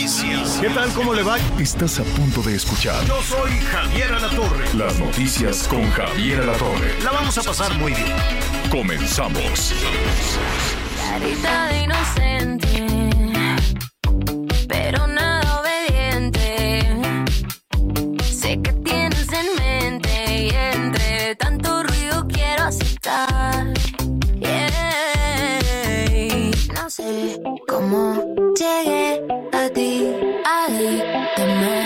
Noticias. ¿Qué tal? ¿Cómo le va? Estás a punto de escuchar Yo soy Javier Alatorre. las noticias con Javier Alatorre. La vamos a pasar muy bien. Comenzamos. Carita de inocente, pero nada obediente. Sé que tienes en mente y entre tanto ruido quiero aceptar. Yeah. No sé cómo llegué a ti, ahí te me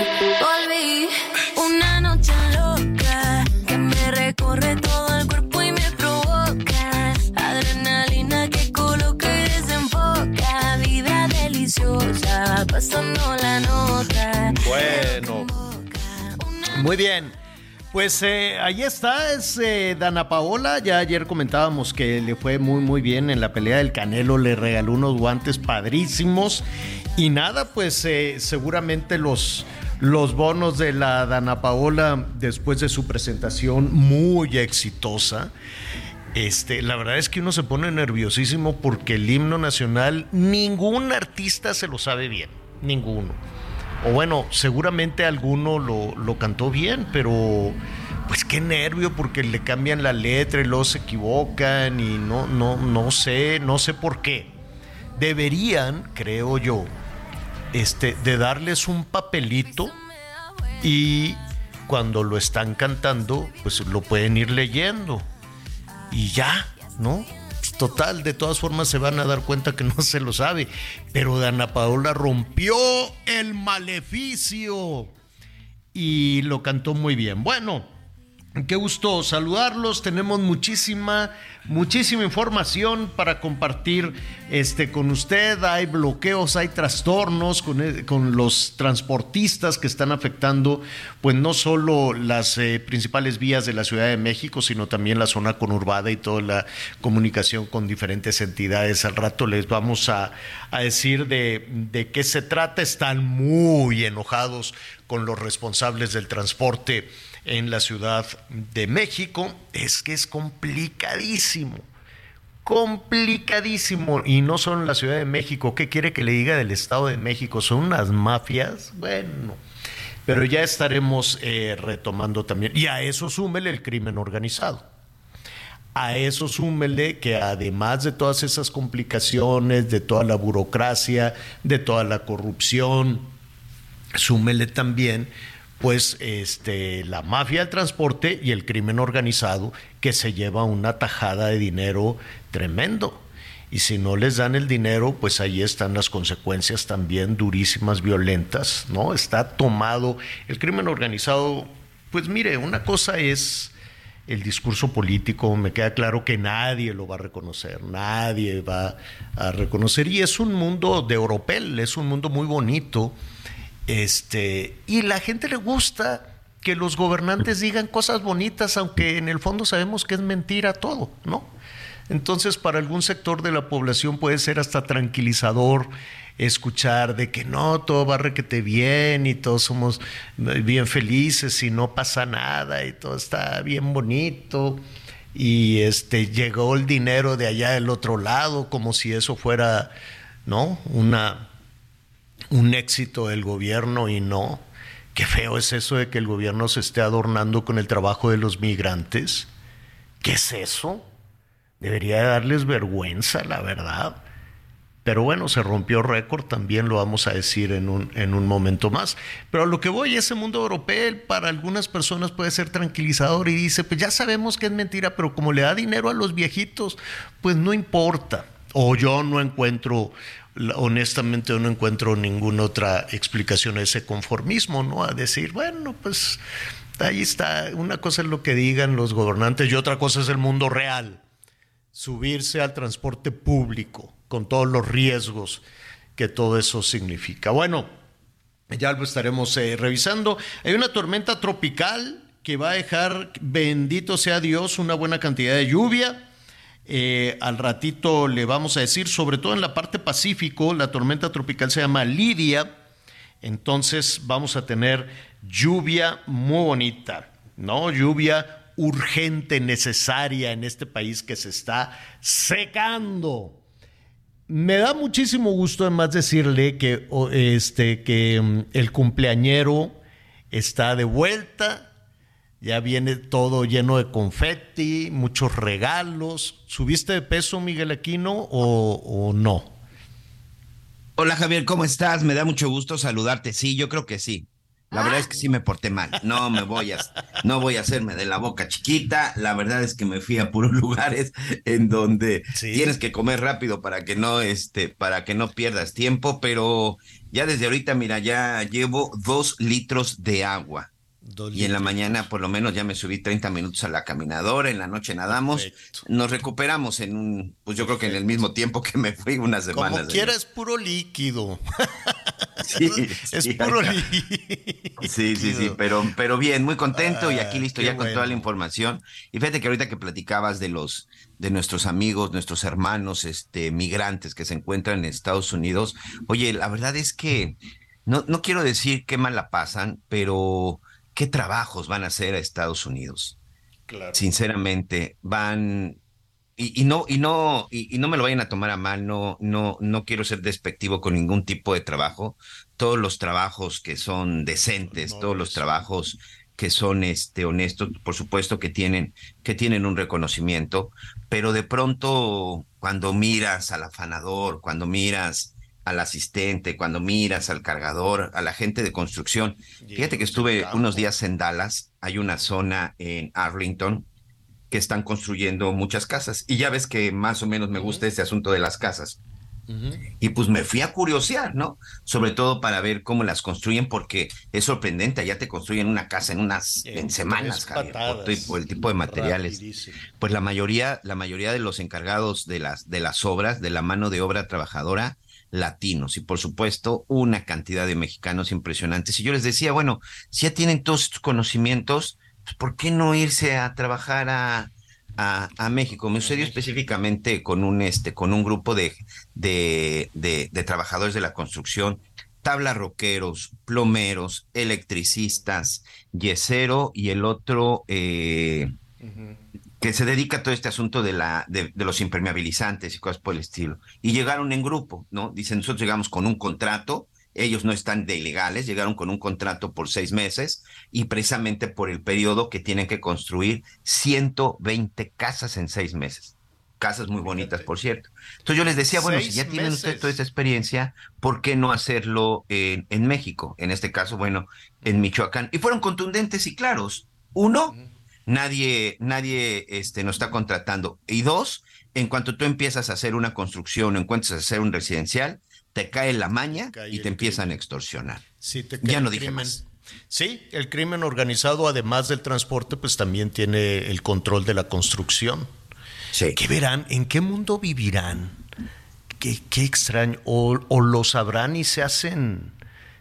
volví. Una noche loca que me recorre todo el cuerpo y me provoca. Adrenalina que coloca y desenfoca. Vibra deliciosa, pasando la nota. Bueno. Muy bien. Pues eh, ahí está, es eh, Dana Paola. Ya ayer comentábamos que le fue muy muy bien en la pelea del Canelo, le regaló unos guantes padrísimos. Y nada, pues eh, seguramente los, los bonos de la Dana Paola después de su presentación muy exitosa. Este, la verdad es que uno se pone nerviosísimo porque el himno nacional ningún artista se lo sabe bien, ninguno. O bueno, seguramente alguno lo, lo cantó bien, pero pues qué nervio porque le cambian la letra y luego se equivocan y no, no, no sé, no sé por qué. Deberían, creo yo, este, de darles un papelito y cuando lo están cantando, pues lo pueden ir leyendo y ya, ¿no? Total, de todas formas se van a dar cuenta que no se lo sabe. Pero Dana Paola rompió el maleficio y lo cantó muy bien. Bueno, qué gusto saludarlos. Tenemos muchísima, muchísima información para compartir este, con usted. Hay bloqueos, hay trastornos con, eh, con los transportistas que están afectando, pues no solo las eh, principales vías de la Ciudad de México, sino también la zona conurbada y toda la comunicación con diferentes entidades. Al rato les vamos a, a decir de, de qué se trata. Están muy enojados con los responsables del transporte en la Ciudad de México. Es que es complicadísimo complicadísimo y no solo en la Ciudad de México. ¿Qué quiere que le diga del Estado de México? ¿Son unas mafias? Bueno, pero ya estaremos eh, retomando también. Y a eso súmele el crimen organizado. A eso súmele que además de todas esas complicaciones, de toda la burocracia, de toda la corrupción, súmele también pues este, la mafia del transporte y el crimen organizado que se lleva una tajada de dinero tremendo. Y si no les dan el dinero, pues ahí están las consecuencias también durísimas, violentas, ¿no? Está tomado el crimen organizado. Pues mire, una cosa es el discurso político, me queda claro que nadie lo va a reconocer, nadie va a reconocer. Y es un mundo de Oropel, es un mundo muy bonito este, y la gente le gusta que los gobernantes digan cosas bonitas, aunque en el fondo sabemos que es mentira todo, ¿no? Entonces, para algún sector de la población puede ser hasta tranquilizador escuchar de que no, todo va requete bien y todos somos bien felices y no pasa nada y todo está bien bonito y este llegó el dinero de allá del otro lado como si eso fuera, ¿no? Una un éxito del gobierno y no. Qué feo es eso de que el gobierno se esté adornando con el trabajo de los migrantes. ¿Qué es eso? Debería darles vergüenza, la verdad. Pero bueno, se rompió récord, también lo vamos a decir en un, en un momento más. Pero a lo que voy, ese mundo europeo para algunas personas puede ser tranquilizador y dice, pues ya sabemos que es mentira, pero como le da dinero a los viejitos, pues no importa. O yo no encuentro honestamente no encuentro ninguna otra explicación a ese conformismo, ¿no? A decir, bueno, pues ahí está, una cosa es lo que digan los gobernantes y otra cosa es el mundo real, subirse al transporte público con todos los riesgos que todo eso significa. Bueno, ya lo estaremos eh, revisando. Hay una tormenta tropical que va a dejar, bendito sea Dios, una buena cantidad de lluvia. Eh, al ratito le vamos a decir, sobre todo en la parte pacífico, la tormenta tropical se llama Lidia. Entonces vamos a tener lluvia muy bonita, ¿no? Lluvia urgente, necesaria en este país que se está secando. Me da muchísimo gusto además decirle que, este, que mm, el cumpleañero está de vuelta, ya viene todo lleno de confeti, muchos regalos. ¿Subiste de peso, Miguel Aquino, o, o no? Hola Javier, ¿cómo estás? Me da mucho gusto saludarte. Sí, yo creo que sí. La verdad es que sí me porté mal. No me voy a, no voy a hacerme de la boca chiquita. La verdad es que me fui a puros lugares en donde tienes que comer rápido para que no, este, para que no pierdas tiempo. Pero ya desde ahorita, mira, ya llevo dos litros de agua. Y en la mañana por lo menos ya me subí 30 minutos a la caminadora, en la noche nadamos, nos recuperamos en un, pues yo creo que en el mismo tiempo que me fui unas semanas. Como quiera es puro líquido. Sí, es puro líquido. Sí, sí, sí, pero, pero bien, muy contento y aquí listo ya con toda la información. Y fíjate que ahorita que platicabas de los, de nuestros amigos, nuestros hermanos, este, migrantes que se encuentran en Estados Unidos, oye, la verdad es que no, no quiero decir qué mal la pasan, pero qué trabajos van a hacer a Estados Unidos. Claro. Sinceramente, van y, no y no y, no me lo vayan a tomar a mal, no no no quiero ser despectivo con ningún tipo de trabajo. Todos los trabajos que son decentes, todos los trabajos que son este honestos, por supuesto que tienen que tienen un reconocimiento, pero de pronto cuando miras al afanador, cuando miras al asistente, cuando miras al cargador, a la gente de construcción. Fíjate que estuve unos días en Dallas, hay una zona en Arlington que están construyendo muchas casas y ya ves que más o menos me gusta ese asunto de las casas. Y pues me fui a curiosear, ¿no? Sobre todo para ver cómo las construyen, porque es sorprendente, allá te construyen una casa en unas en, semanas, Javier, por, el tipo de materiales. Pues la mayoría, la mayoría de los encargados de las, de las obras, de la mano de obra trabajadora, latinos y por supuesto una cantidad de mexicanos impresionantes. Y yo les decía, bueno, si ya tienen todos estos conocimientos, pues, ¿por qué no irse a trabajar a, a, México? Me sucedió específicamente con un, este, con un grupo de, de, de, trabajadores de la construcción, tabla roqueros, plomeros, electricistas, yesero y el otro... Eh, que se dedica a todo este asunto de, la, de, los impermeabilizantes y cosas por el estilo. Y llegaron en grupo, ¿no? Dicen, nosotros llegamos con un contrato, ellos no están de ilegales, llegaron con un contrato por seis meses y precisamente por el periodo que tienen que construir 120 casas en seis meses. Casas muy bonitas, por cierto. Entonces yo les decía, bueno, si ya tienen ustedes toda esta experiencia, ¿por qué no hacerlo en, en, México? En este caso, bueno, en Michoacán. Y fueron contundentes y claros. Uno, nadie, nadie este, nos está contratando. Y dos, en cuanto tú empiezas a hacer una construcción o encuentras a hacer un residencial, te cae la maña y te empiezan a extorsionar. ya no dije más. Sí, el crimen organizado, además del transporte, pues también tiene el control de la construcción. Sí. ¿Qué verán? ¿En qué mundo vivirán? Qué, qué extraño. O, o, lo sabrán y se hacen,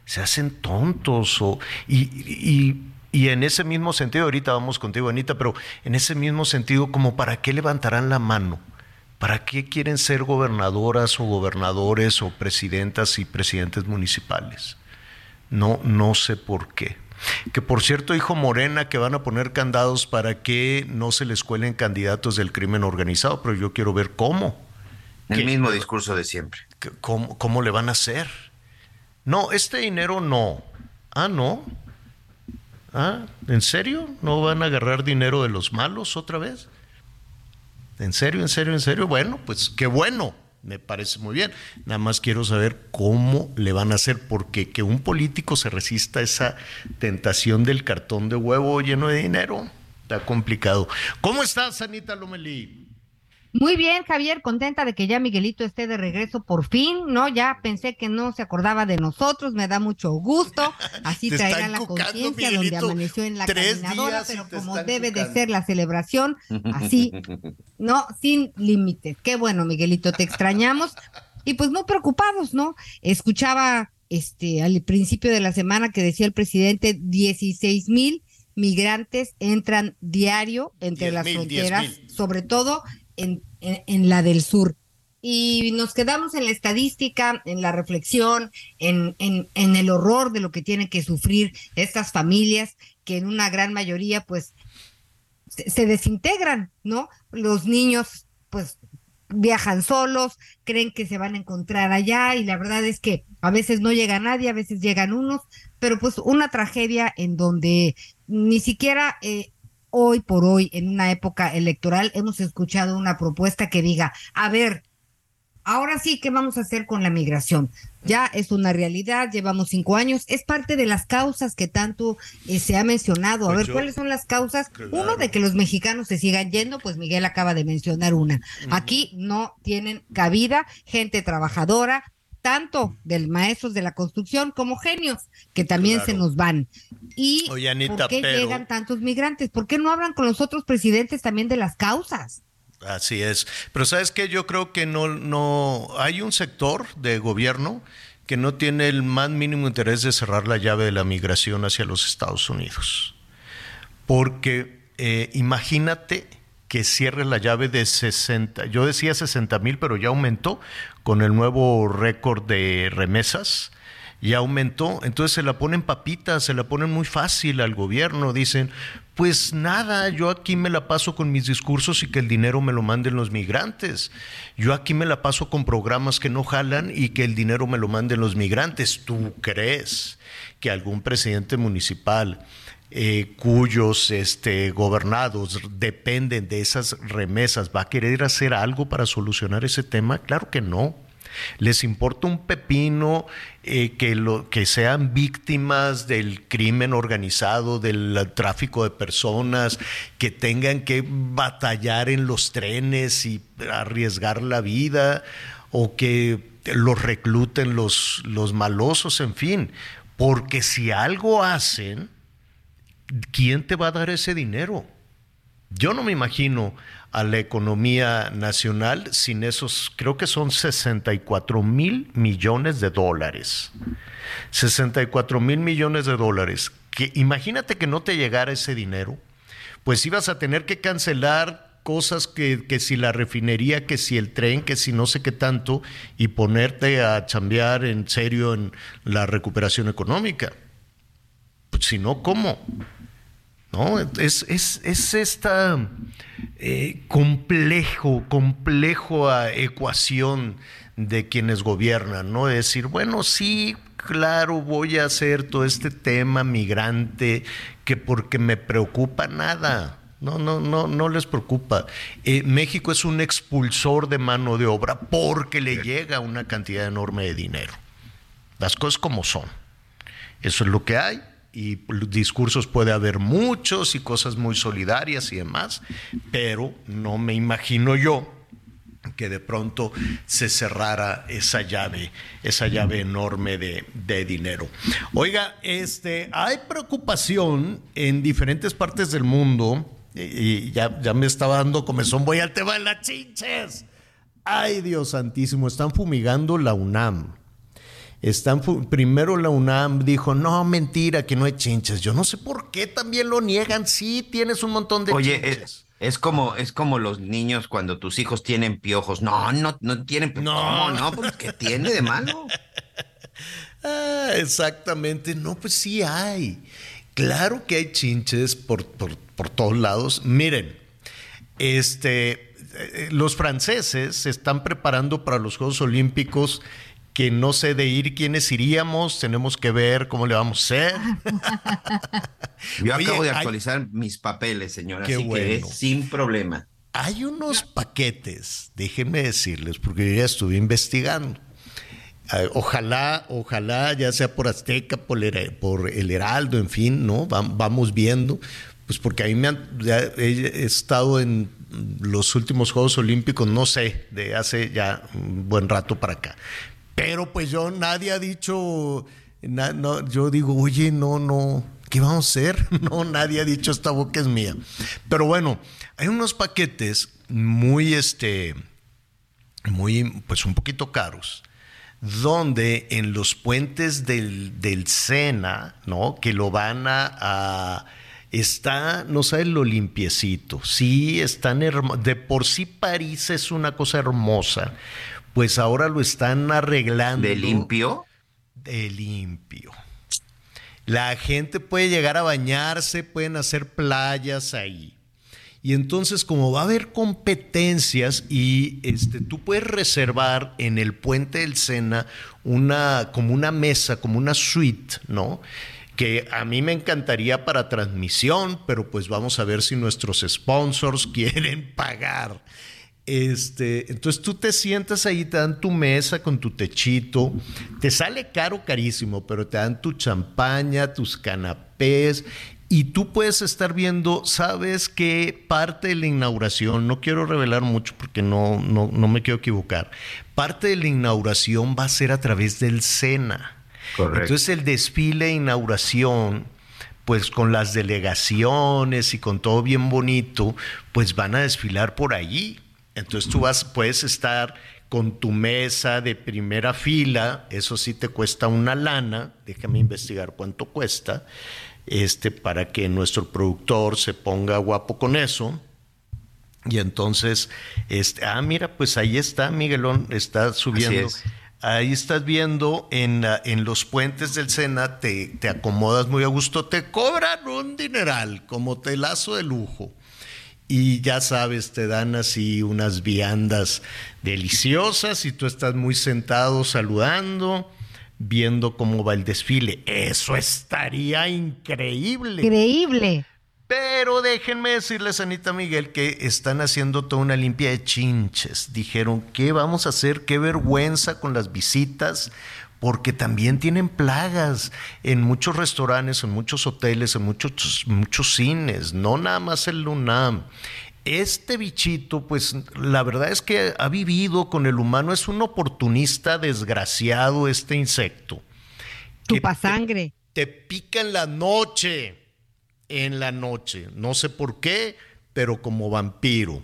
se hacen tontos. O, y, y y en ese mismo sentido, ahorita vamos contigo, Anita, pero en ese mismo sentido, como para qué levantarán la mano? ¿Para qué quieren ser gobernadoras o gobernadores o presidentas y presidentes municipales? No, no sé por qué. Que por cierto dijo Morena que van a poner candados para que no se les cuelen candidatos del crimen organizado, pero yo quiero ver cómo. El mismo discurso de siempre. ¿Cómo, ¿Cómo le van a hacer? No, este dinero no. Ah, no. ¿Ah? ¿En serio? ¿No van a agarrar dinero de los malos otra vez? ¿En serio, en serio, en serio? Bueno, pues qué bueno, me parece muy bien. Nada más quiero saber cómo le van a hacer, porque que un político se resista a esa tentación del cartón de huevo lleno de dinero, está complicado. ¿Cómo estás, Anita Lomelí? Muy bien, Javier, contenta de que ya Miguelito esté de regreso por fin, ¿no? Ya pensé que no se acordaba de nosotros, me da mucho gusto. Así traerá la conciencia donde amaneció en la caminadora, pero como debe de ser la celebración, así, ¿no? Sin límites. Qué bueno, Miguelito, te extrañamos. Y pues muy preocupados, ¿no? Escuchaba este al principio de la semana que decía el presidente 16 mil migrantes entran diario entre las fronteras, sobre todo en, en, la del sur. Y nos quedamos en la estadística, en la reflexión, en, en, el horror de lo que tienen que sufrir estas familias, que en una gran mayoría, pues, se, se desintegran, ¿no? Los niños, pues, viajan solos, creen que se van a encontrar allá y la verdad es que a veces no llega nadie, a veces llegan unos, pero pues una tragedia en donde ni siquiera eh, hoy por hoy, en una época electoral, hemos escuchado una propuesta que diga, a ver, ahora sí, ¿qué vamos a hacer con la migración? Ya es una realidad, llevamos cinco años, es parte de las causas que tanto eh, se ha mencionado. A pues ver, ¿cuáles son las causas? Uno, de que los mexicanos se sigan yendo, pues Miguel acaba de mencionar una. Aquí no tienen cabida gente trabajadora, tanto del maestros de la construcción como genios, que también se nos van. ¿Y por qué llegan tantos migrantes? ¿Por qué no hablan con los otros presidentes también de las causas? Así es. Pero sabes que yo creo que no, no hay un sector de gobierno que no tiene el más mínimo interés de cerrar la llave de la migración hacia los Estados Unidos. Porque eh, imagínate que cierre la llave de 60, yo decía 60 mil, pero ya aumentó con el nuevo récord de remesas, ya aumentó, entonces se la ponen papitas, se la ponen muy fácil al gobierno, dicen, pues nada, yo aquí me la paso con mis discursos y que el dinero me lo manden los migrantes. Yo aquí me la paso con programas que no jalan y que el dinero me lo manden los migrantes. ¿Tú crees que algún presidente municipal eh, cuyos este, gobernados dependen de esas remesas, ¿va a querer hacer algo para solucionar ese tema? Claro que no. Les importa un pepino eh, que, lo, que sean víctimas del crimen organizado, del tráfico de personas, que tengan que batallar en los trenes y arriesgar la vida, o que los recluten los, los malosos, en fin. Porque si algo hacen, ¿quién te va a dar ese dinero? Yo no me imagino a la economía nacional sin esos, creo que son 64 mil millones de dólares. 64 mil millones de dólares. Que, imagínate que no te llegara ese dinero, pues ibas a tener que cancelar cosas que, que, si la refinería, que si el tren, que si no sé qué tanto, y ponerte a chambear en serio en la recuperación económica. Pues si no, ¿cómo? ¿no? Es, es, es esta eh, complejo, complejo ecuación de quienes gobiernan, ¿no? decir, bueno, sí, claro, voy a hacer todo este tema migrante, que porque me preocupa nada. No, no, no, no les preocupa. Eh, México es un expulsor de mano de obra porque le llega una cantidad enorme de dinero. Las cosas como son. Eso es lo que hay y discursos puede haber muchos y cosas muy solidarias y demás, pero no me imagino yo que de pronto se cerrara esa llave, esa llave enorme de, de, dinero. Oiga, este, hay preocupación en diferentes partes del mundo, y, ya, ya me estaba dando comezón, voy al tema de las chinches. Ay, Dios santísimo, están fumigando la UNAM. Están, primero la UNAM dijo, no, mentira, que no hay chinches. Yo no sé por qué también lo niegan. Sí, tienes un montón de Oye, chinches. Es, como, es como los niños cuando tus hijos tienen piojos. No, no, no tienen piojos. No, no, pues ¿qué tiene de malo? ah, exactamente. No, pues sí hay. Claro que hay chinches por, por, por todos lados. Miren, este, eh, los franceses se están preparando para los Juegos Olímpicos que no sé de ir quiénes iríamos, tenemos que ver cómo le vamos a hacer. Yo acabo de actualizar mis papeles, señora, así que sin problema. Hay unos paquetes, déjenme decirles, porque yo ya estuve investigando. Ah, ojalá, ojalá, ya sea por Azteca, por el, Heraldo, en fin, ¿no? vamos viendo, pues porque a mí me han, he estado en los últimos Juegos Olímpicos, no sé, de hace ya un buen rato para acá. Pero pues yo, nadie ha dicho, no, yo digo, oye, no, no, ¿qué vamos a hacer? No, nadie ha dicho, esta boca es mía. Pero bueno, hay unos paquetes muy, este, muy, pues un poquito caros donde en los puentes del, del Sena, ¿no? Que lo van a, está, no sabes lo limpiecito, sí, están de por sí París es una cosa hermosa, pues ahora lo están arreglando. ¿De limpio? De limpio. La gente puede llegar a bañarse, pueden hacer playas ahí. Y entonces, como va a haber competencias y este, tú puedes reservar en el puente del Sena una, como una mesa, como una suite, ¿no? que a mí me encantaría para transmisión, pero pues vamos a ver si nuestros sponsors quieren pagar. Este, entonces tú te sientas ahí, te dan tu mesa con tu techito, te sale caro, carísimo, pero te dan tu champaña, tus canapés y tú puedes estar viendo, sabes qué parte de la inauguración, no quiero revelar mucho porque no, no, no me quiero equivocar, parte de la inauguración va a ser a través del SENA. Entonces el desfile de inauguración, pues con las delegaciones y con todo bien bonito, pues van a desfilar por allí. Entonces tú vas, puedes estar con tu mesa de primera fila, eso sí te cuesta una lana, déjame investigar cuánto cuesta, este, para que nuestro productor se ponga guapo con eso. Y entonces, este, ah, mira, pues ahí está, Miguelón, está subiendo ahí estás viendo en, en los puentes del Sena, te, te, acomodas muy a gusto, te cobran un dineral, como telazo de lujo. Y ya sabes, te dan así unas viandas deliciosas y tú estás muy sentado saludando, viendo cómo va el desfile. Eso estaría increíble. Increíble. Pero déjenme decirles, Anita Miguel, que están haciendo toda una limpia de chinches. Dijeron, ¿qué vamos a hacer? Qué vergüenza con las visitas, porque también tienen plagas en muchos restaurantes, en muchos hoteles, en muchos, muchos cines, no nada más el LUNAM. Este bichito, pues la verdad es que ha vivido con el humano, es un oportunista desgraciado este insecto. Chupa sangre. te pica en la noche en la noche. No sé por qué, pero como vampiro.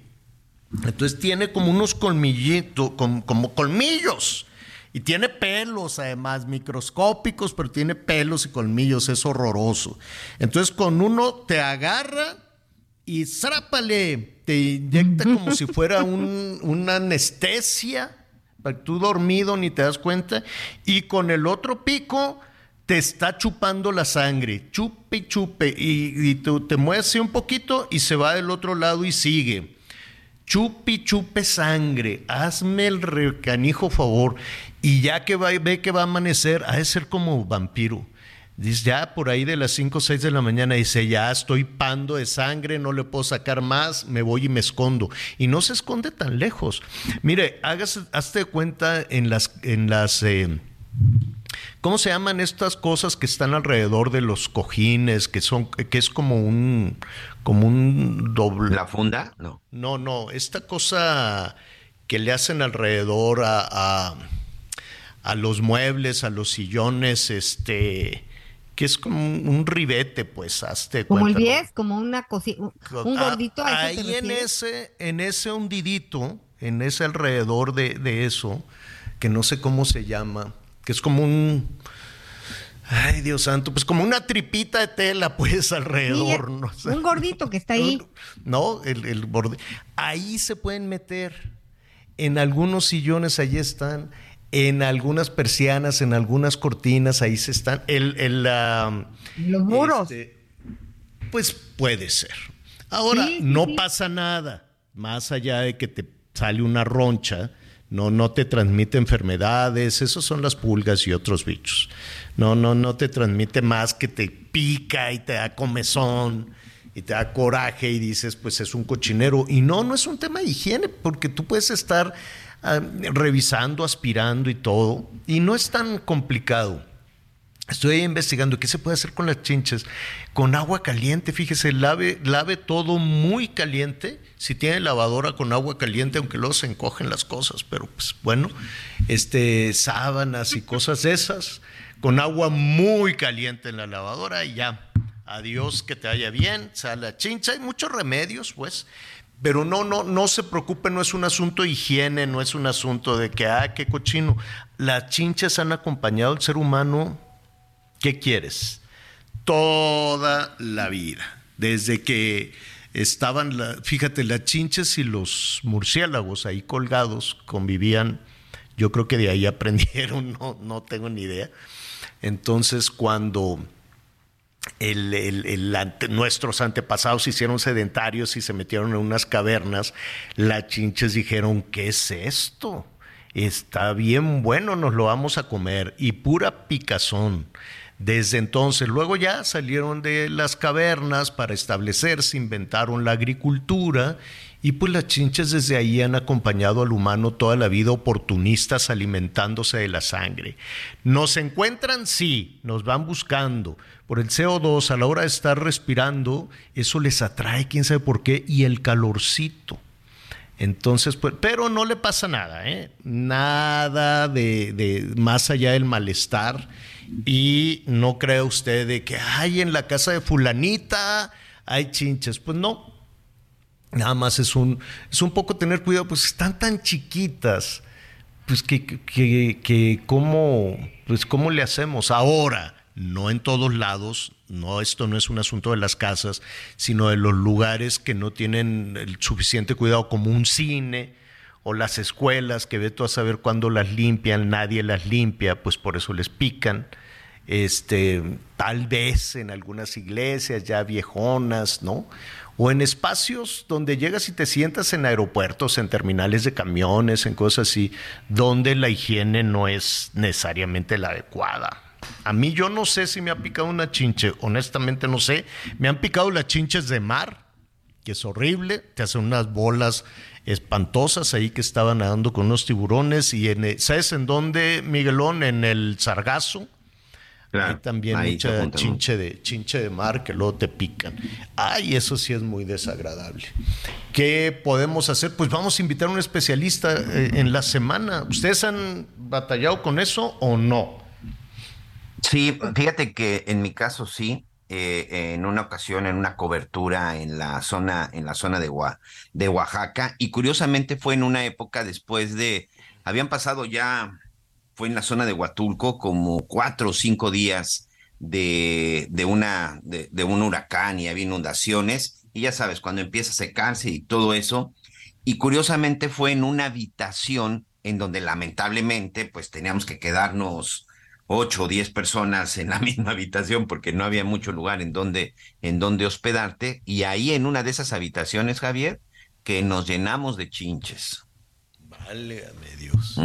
Entonces tiene como unos colmillitos, como, como, colmillos. Y tiene pelos, además, microscópicos, pero tiene pelos y colmillos, es horroroso. Entonces con uno te agarra y zrápale, te inyecta como si fuera una anestesia, para tú dormido ni te das cuenta, y con el otro pico te está chupando la sangre, chupe y chupe, y, tú te mueves un poquito y se va del otro lado y sigue. Chupe y chupe sangre, hazme el recanijo favor. Y ya que va, ve que va a amanecer, ha de ser como vampiro. Dice, ya por ahí de las 5 o 6 de la mañana, dice, ya estoy pando de sangre, no le puedo sacar más, me voy y me escondo. Y no se esconde tan lejos. Mire, hágase, hazte cuenta en las, en las eh, ¿Cómo se llaman estas cosas que están alrededor de los cojines, que son, que es como un, como un doble? ¿La funda? No. No, no, esta cosa que le hacen alrededor a, a, los muebles, a los sillones, este, que es como un, ribete, pues, hazte Como el 10, como una cosita, un ah, gordito. ahí en ese, en ese hundidito, en ese alrededor de, de eso, que no sé cómo se llama, que es como un, ay Dios santo, pues como una tripita de tela pues alrededor. no Un gordito que está ahí. No, el, el borde. Ahí se pueden meter. En algunos sillones ahí están. En algunas persianas, en algunas cortinas, ahí se están. El, el, Los muros. Este, pues puede ser. Ahora, no pasa nada. Más allá de que te sale una roncha, no, no te transmite enfermedades, esos son las pulgas y otros bichos. No, no, no te transmite más que te pica y te da comezón y te da coraje y dices, pues es un cochinero. Y no, no es un tema de higiene, porque tú puedes estar ah, revisando, aspirando y todo, y no es tan complicado. Estoy investigando qué se puede hacer con las chinches. Con agua caliente, fíjese, lave, lave todo muy caliente. Si tiene lavadora con agua caliente, aunque luego se encogen las cosas, pero pues bueno, este, sábanas y cosas esas, con agua muy caliente en la lavadora y ya. Adiós, que te vaya bien, sale la chincha. Hay muchos remedios, pues. Pero no, no, no se preocupe, no es un asunto de higiene, no es un asunto de que, ah, qué cochino. Las chinchas han acompañado al ser humano ¿Qué quieres? Toda la vida, desde que estaban, fíjate, las chinches y los murciélagos ahí colgados convivían, yo creo que de ahí aprendieron, no, no tengo ni idea. Entonces, cuando nuestros antepasados se hicieron sedentarios y se metieron en unas cavernas, las chinches dijeron, ¿qué es esto? Está bien bueno, nos lo vamos a comer. Y pura picazón desde entonces, luego ya salieron de las cavernas para establecerse, inventaron la agricultura y pues las chinches desde ahí han acompañado al humano toda la vida oportunistas alimentándose de la sangre. Nos encuentran, sí, nos van buscando. Por el CO2 a la hora de estar respirando, eso les atrae, quién sabe por qué, y el calorcito. Entonces, pues, pero no le pasa nada, ¿eh? Nada de, más allá del malestar y no cree usted de que hay en la casa de fulanita hay chinches. Pues no. Nada más es un, es un poco tener cuidado, pues están tan chiquitas, pues que, que, que cómo, pues cómo le hacemos ahora, no en todos lados, no, esto no es un asunto de las casas, sino de los lugares que no tienen el suficiente cuidado, como un cine, o las escuelas que ve tú a saber cuándo las limpian, nadie las limpia, pues por eso les pican. Este, tal vez en algunas iglesias ya viejonas, ¿no? O en espacios donde llegas y te sientas en aeropuertos, en terminales de camiones, en cosas así, donde la higiene no es necesariamente la adecuada. A mí yo no sé si me ha picado una chinche, honestamente no sé. Me han picado las chinches de mar, que es horrible, te hacen unas bolas espantosas ahí que estaban nadando con unos tiburones y en, ¿sabes en dónde, Miguelón? En el Sargazo. Hay también mucha chinche de, chinche de mar que luego te pican. Ay, eso sí es muy desagradable. ¿Qué podemos hacer? Pues vamos a invitar a un especialista eh, en la semana. ¿Ustedes han batallado con eso o no? Sí, fíjate que en mi caso sí. Eh, en una ocasión en una cobertura en la zona en la zona de, de Oaxaca y curiosamente fue en una época después de habían pasado ya fue en la zona de Huatulco como cuatro o cinco días de, de una de, de, un huracán y había inundaciones y ya sabes cuando empieza a secarse y todo eso y curiosamente fue en una habitación en donde lamentablemente pues teníamos que quedarnos ocho o diez personas en la misma habitación porque no había mucho lugar en donde, en donde hospedarte. Y ahí en una de esas habitaciones, Javier, que nos llenamos de chinches. Válgame Dios.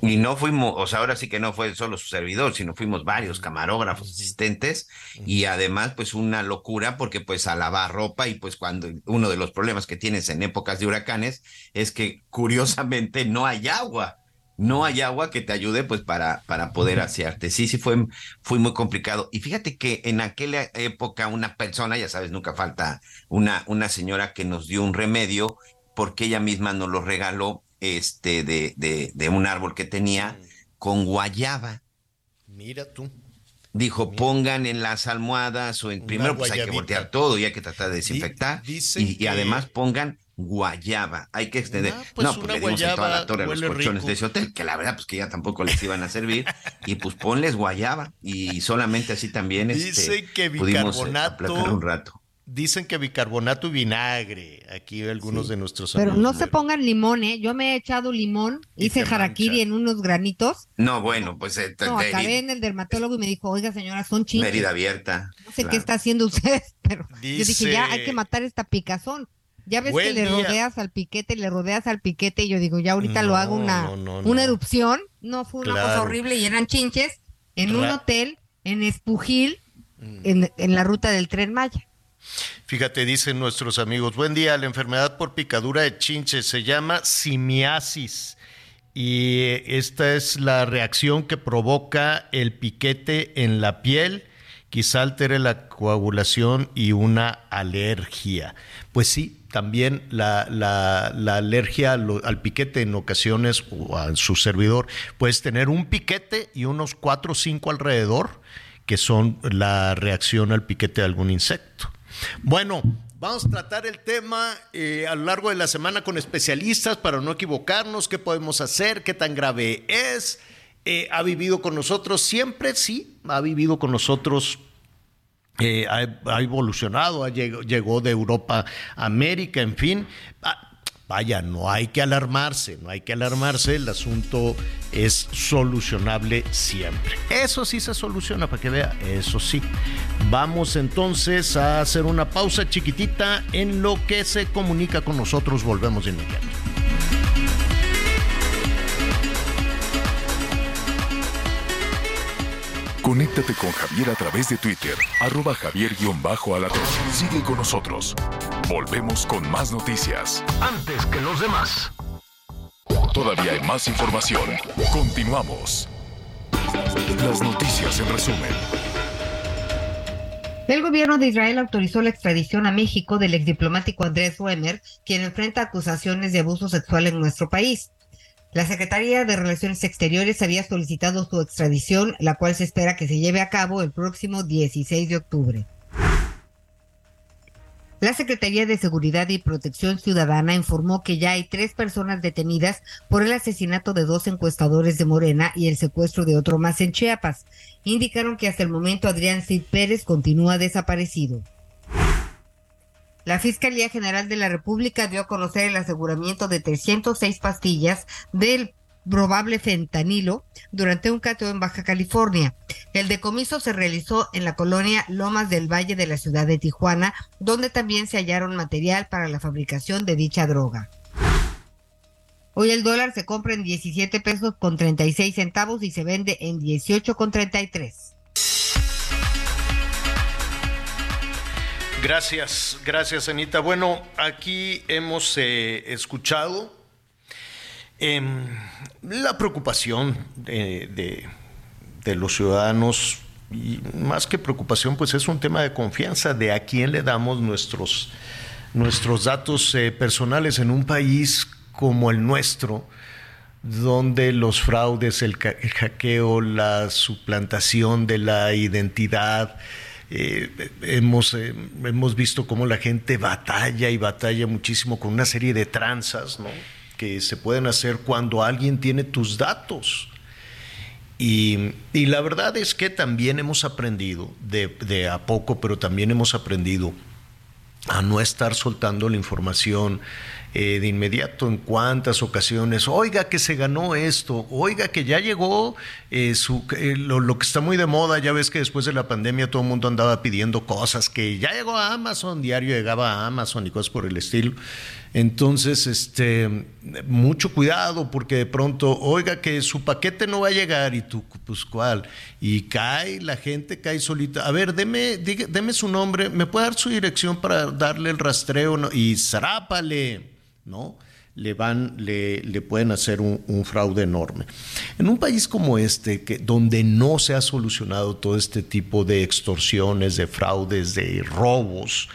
Y no fuimos, o sea, ahora sí que no fue solo su servidor, sino fuimos varios camarógrafos asistentes y además pues una locura porque pues a lavar ropa y pues cuando uno de los problemas que tienes en épocas de huracanes es que curiosamente no hay agua no hay agua que te ayude pues para, para poder asearte. Sí, sí fue, fue muy complicado. Y fíjate que en aquella época una persona, ya sabes, nunca falta una, una señora que nos dio un remedio porque ella misma nos lo regaló este, de, de, de un árbol que tenía con guayaba. Mira tú. Dijo, pongan en las almohadas o en primero pues hay que voltear todo y hay que tratar de desinfectar. y, y además pongan guayaba. Hay que extender. Ah, pues no, pues le dimos en toda la torre a los colchones de ese hotel, que la verdad, pues que ya tampoco les iban a servir. y pues ponles guayaba. Y solamente así también este, que eh, bicarbonato, un rato. Dicen que bicarbonato y vinagre, aquí algunos de nuestros Pero no se pongan limón, ¿eh? Yo me he echado limón, hice harakiri en unos granitos. No, bueno, pues... Eh, no, acabé en el dermatólogo y me dijo, oiga señora, son chinches. Herida abierta. No sé qué está haciendo usted, pero yo dije, ya hay que matar esta picazón. Ya ves que le rodeas al piquete, le rodeas al piquete y yo digo, ya ahorita lo hago una, una erupción. No, fue una cosa horrible y eran chinches en un hotel en Espujil, mm. en, en la ruta del tren Maya. Fíjate, dicen nuestros amigos, buen día, la enfermedad por picadura de chinches se llama simiasis y esta es la reacción que provoca el piquete en la piel, quizá altere la coagulación y una alergia. Pues sí, también la, alergia al, al, piquete en ocasiones, o a su servidor, puedes tener un piquete y unos cuatro o cinco alrededor, que son la reacción al piquete de algún insecto. Bueno, Vamos a tratar el tema eh, a lo largo de la semana con especialistas para no equivocarnos, qué podemos hacer, qué tan grave es. Eh, ha vivido con nosotros siempre, sí, ha vivido con nosotros eh, ha, evolucionado, llegó, de Europa a América, en fin. Vaya, no hay que alarmarse, no hay que alarmarse, el asunto es solucionable siempre. Eso sí se soluciona, para que vea, eso sí. Vamos entonces a hacer una pausa chiquitita en lo que se comunica con nosotros, volvemos de inmediato. Conéctate con Javier a través de Twitter, arroba javier-alatón. Sigue con nosotros. Volvemos con más noticias. Antes que los demás. Todavía hay más información. Continuamos. Las noticias en resumen. El gobierno de Israel autorizó la extradición a México del exdiplomático Andrés Wemer, quien enfrenta acusaciones de abuso sexual en nuestro país. La Secretaría de Relaciones Exteriores había solicitado su extradición, la cual se espera que se lleve a cabo el próximo 16 de octubre. La Secretaría de Seguridad y Protección Ciudadana informó que ya hay tres personas detenidas por el asesinato de dos encuestadores de Morena y el secuestro de otro más en Chiapas. Indicaron que hasta el momento Adrián Cid Pérez continúa desaparecido. La Fiscalía General de la República dio a conocer el aseguramiento de 306 pastillas del probable fentanilo durante un cateo en Baja California. El decomiso se realizó en la colonia Lomas del Valle de la ciudad de Tijuana, donde también se hallaron material para la fabricación de dicha droga. Hoy el dólar se compra en 17 pesos con 36 centavos y se vende en 18 con 33. Gracias, gracias Anita. Bueno, aquí hemos eh, escuchado em, la preocupación de, los ciudadanos y más que preocupación, pues es un tema de confianza de a quién le damos nuestros, nuestros datos eh, personales en un país como el nuestro, donde los fraudes, el hackeo, la suplantación de la identidad, eh, hemos, eh, hemos visto cómo la gente batalla y batalla muchísimo con una serie de tranzas que se pueden hacer cuando alguien tiene tus datos. Y, la verdad es que también hemos aprendido, de, de, a poco, pero también hemos aprendido a no estar soltando la información eh, de inmediato en cuántas ocasiones, oiga que se ganó esto, oiga que ya llegó eh, su, eh, lo, que está muy de moda, ya ves que después de la pandemia todo el mundo andaba pidiendo cosas, que ya llegó a Amazon, diario llegaba a Amazon y cosas por el estilo. Entonces, este, mucho cuidado porque de pronto, oiga que su paquete no va a llegar y tú, pues cuál, y cae, la gente cae solita. A ver, deme, deme su nombre, ¿me puede dar su dirección para darle el rastreo? Y zrápale. ¿No? Le van, le, le pueden hacer un, fraude enorme. En un país como este, que, donde no se ha solucionado todo este tipo de extorsiones, de fraudes, de robos,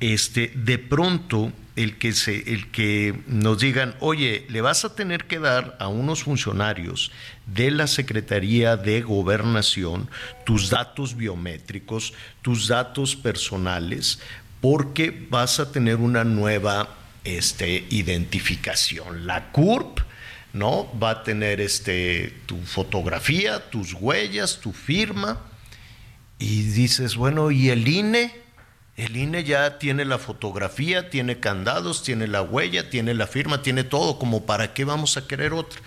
este, de pronto el que, se, el que nos digan, oye, le vas a tener que dar a unos funcionarios de la Secretaría de Gobernación tus datos biométricos, tus datos personales, porque vas a tener una nueva este, identificación. La CURP, ¿no? Va a tener este, tu fotografía, tus huellas, tu firma. Y dices, bueno, ¿y el INE? El INE ya tiene la fotografía, tiene candados, tiene la huella, tiene la firma, tiene todo, como para qué vamos a querer otra.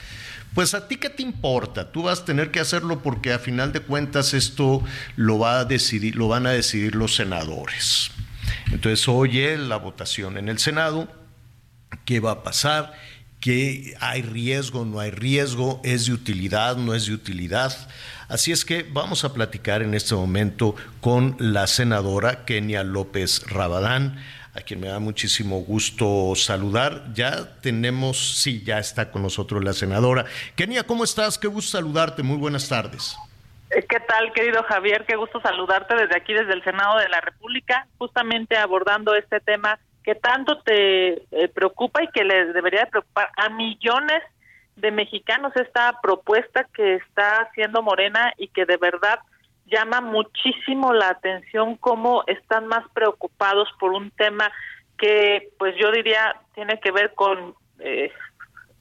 Pues a ti qué te importa, tú vas a tener que hacerlo porque a final de cuentas esto lo va a decidir, lo van a decidir los senadores. Entonces, oye la votación en el Senado, qué va a pasar, qué hay riesgo, no hay riesgo, es de utilidad, no es de utilidad. Así es que vamos a platicar en este momento con la senadora Kenia López Rabadán a quien me da muchísimo gusto saludar. Ya tenemos, sí, ya está con nosotros la senadora. Kenia, ¿cómo estás? Qué gusto saludarte. Muy buenas tardes. Eh, ¿Qué tal, querido Javier? Qué gusto saludarte desde aquí, desde el Senado de la República, justamente abordando este tema que tanto te eh, preocupa y que les debería preocupar a millones de mexicanos esta propuesta que está haciendo Morena y que de verdad llama muchísimo la atención cómo están más preocupados por un tema que pues yo diría tiene que ver con eh,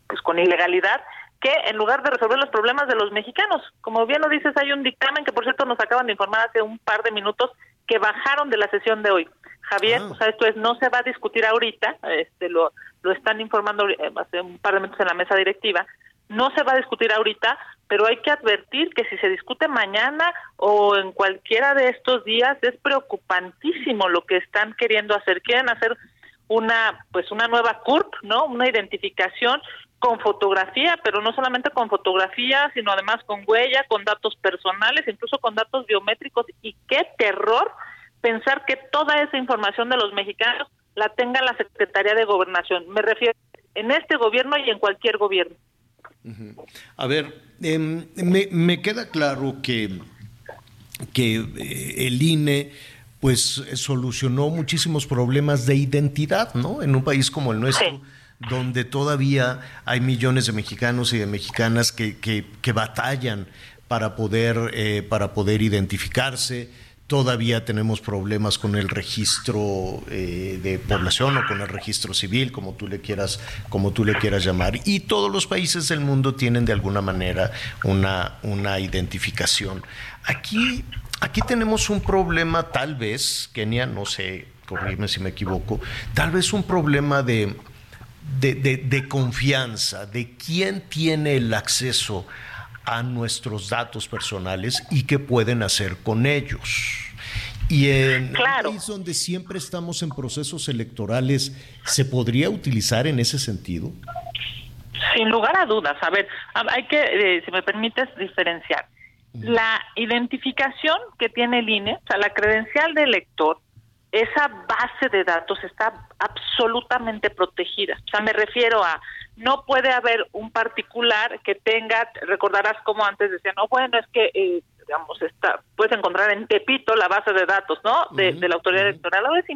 pues con ilegalidad que en lugar de resolver los problemas de los mexicanos, como bien lo dices, hay un dictamen que por cierto nos acaban de informar hace un par de minutos que bajaron de la sesión de hoy. Javier, ah. o sea, esto es no se va a discutir ahorita, este lo lo están informando eh, hace un par de minutos en la mesa directiva, no se va a discutir ahorita, pero hay que advertir que si se discute mañana o en cualquiera de estos días es preocupantísimo lo que están queriendo hacer. Quieren hacer una pues una nueva CURP, ¿no? Una identificación con fotografía, pero no solamente con fotografía, sino además con huella, con datos personales, incluso con datos biométricos y qué terror pensar que toda esa información de los mexicanos la tenga la Secretaría de Gobernación. Me refiero en este gobierno y en cualquier gobierno. A ver, em, me, queda claro que, que eh, el INE pues solucionó muchísimos problemas de identidad, ¿no? En un país como el nuestro, donde todavía hay millones de mexicanos y de mexicanas que, que, batallan para poder, eh, para poder identificarse Todavía tenemos problemas con el registro eh, de población o con el registro civil, como tú le quieras, como tú le quieras llamar. Y todos los países del mundo tienen de alguna manera una, una identificación. Aquí, aquí tenemos un problema, tal vez, Kenia, no sé, corrígeme si me equivoco, tal vez un problema de, de, de confianza, de quién tiene el acceso nuestros datos personales y qué pueden hacer con ellos. Y en claro. país donde siempre estamos en procesos electorales, ¿se podría utilizar en ese sentido? Sin lugar a dudas. A ver, hay que, eh, si me permites, diferenciar. La identificación que tiene el INE, o sea, la credencial del elector, esa base de datos está absolutamente protegida. O sea, me refiero a no puede haber un particular que tenga, recordarás como antes decían, no, bueno, es que, eh, digamos, está, puedes encontrar en Tepito la base de datos, ¿no? De, la autoridad electoral. Ahora es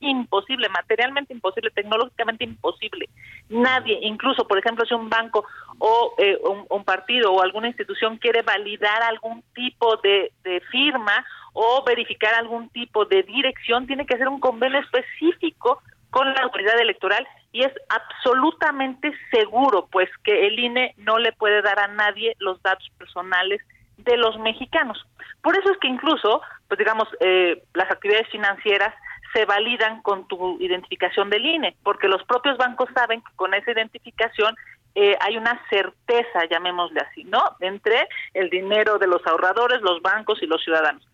imposible, materialmente imposible, tecnológicamente imposible. Nadie, incluso, por ejemplo, si un banco o eh, un, partido o alguna institución quiere validar algún tipo de, de firma o verificar algún tipo de dirección, tiene que hacer un convenio específico con la autoridad electoral y es absolutamente seguro pues que el INE no le puede dar a nadie los datos personales de los mexicanos. Por eso es que incluso, pues digamos, eh, las actividades financieras se validan con tu identificación del INE, porque los propios bancos saben que con esa identificación eh, hay una certeza, llamémosle así, ¿no? Entre el dinero de los ahorradores, los bancos y los ciudadanos.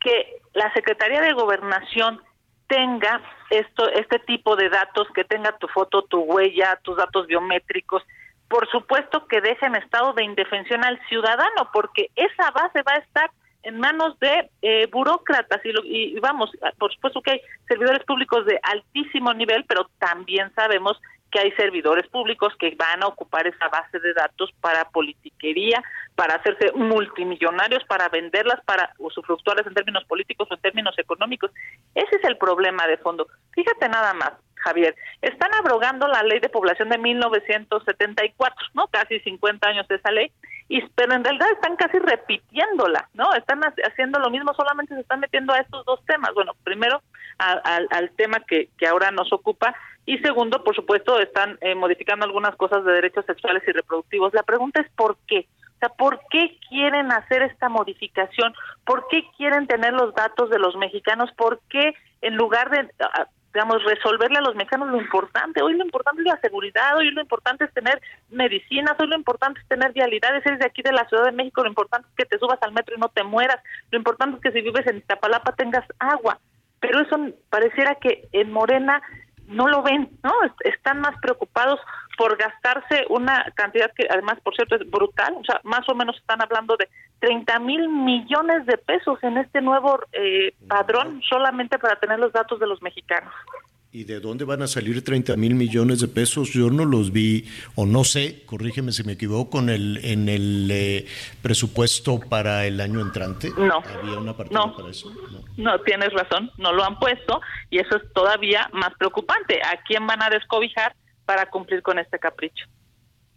Que la Secretaría de Gobernación tenga esto, este tipo de datos, que tenga tu foto, tu huella, tus datos biométricos, por supuesto que deje en estado de indefensión al ciudadano, porque esa base va a estar en manos de eh, burócratas y, y, vamos, por supuesto que hay servidores públicos de altísimo nivel, pero también sabemos que hay servidores públicos que van a ocupar esa base de datos para politiquería, para hacerse multimillonarios, para venderlas, para usufructuarlas en términos políticos o en términos económicos. Ese es el problema de fondo. Fíjate nada más, Javier, están abrogando la ley de población de 1974, ¿no? Casi 50 años de esa ley, y, pero en realidad están casi repitiéndola, ¿no? Están haciendo lo mismo, solamente se están metiendo a estos dos temas. Bueno, primero al tema que, que ahora nos ocupa, y segundo, por supuesto, están eh, modificando algunas cosas de derechos sexuales y reproductivos. La pregunta es ¿por qué? O sea, ¿por qué quieren hacer esta modificación? ¿Por qué quieren tener los datos de los mexicanos? ¿Por qué en lugar de, digamos, resolverle a los mexicanos lo importante? Hoy lo importante es la seguridad, hoy lo importante es tener medicinas, hoy lo importante es tener vialidades. Eres de aquí de la Ciudad de México, lo importante es que te subas al metro y no te mueras. Lo importante es que si vives en Iztapalapa tengas agua. Pero eso pareciera que en Morena no lo ven, ¿no? Están más preocupados por gastarse una cantidad que además, por cierto, es brutal, o sea, más o menos están hablando de 30 mil millones de pesos en este nuevo eh, padrón solamente para tener los datos de los mexicanos. ¿Y de dónde van a salir 30 mil millones de pesos? Yo no los vi, o no sé, corrígeme si me equivoco, en el, en el eh, presupuesto para el año entrante. No. ¿Había una partida para eso? No. no, tienes razón, no lo han puesto y eso es todavía más preocupante. ¿A quién van a descobijar para cumplir con este capricho?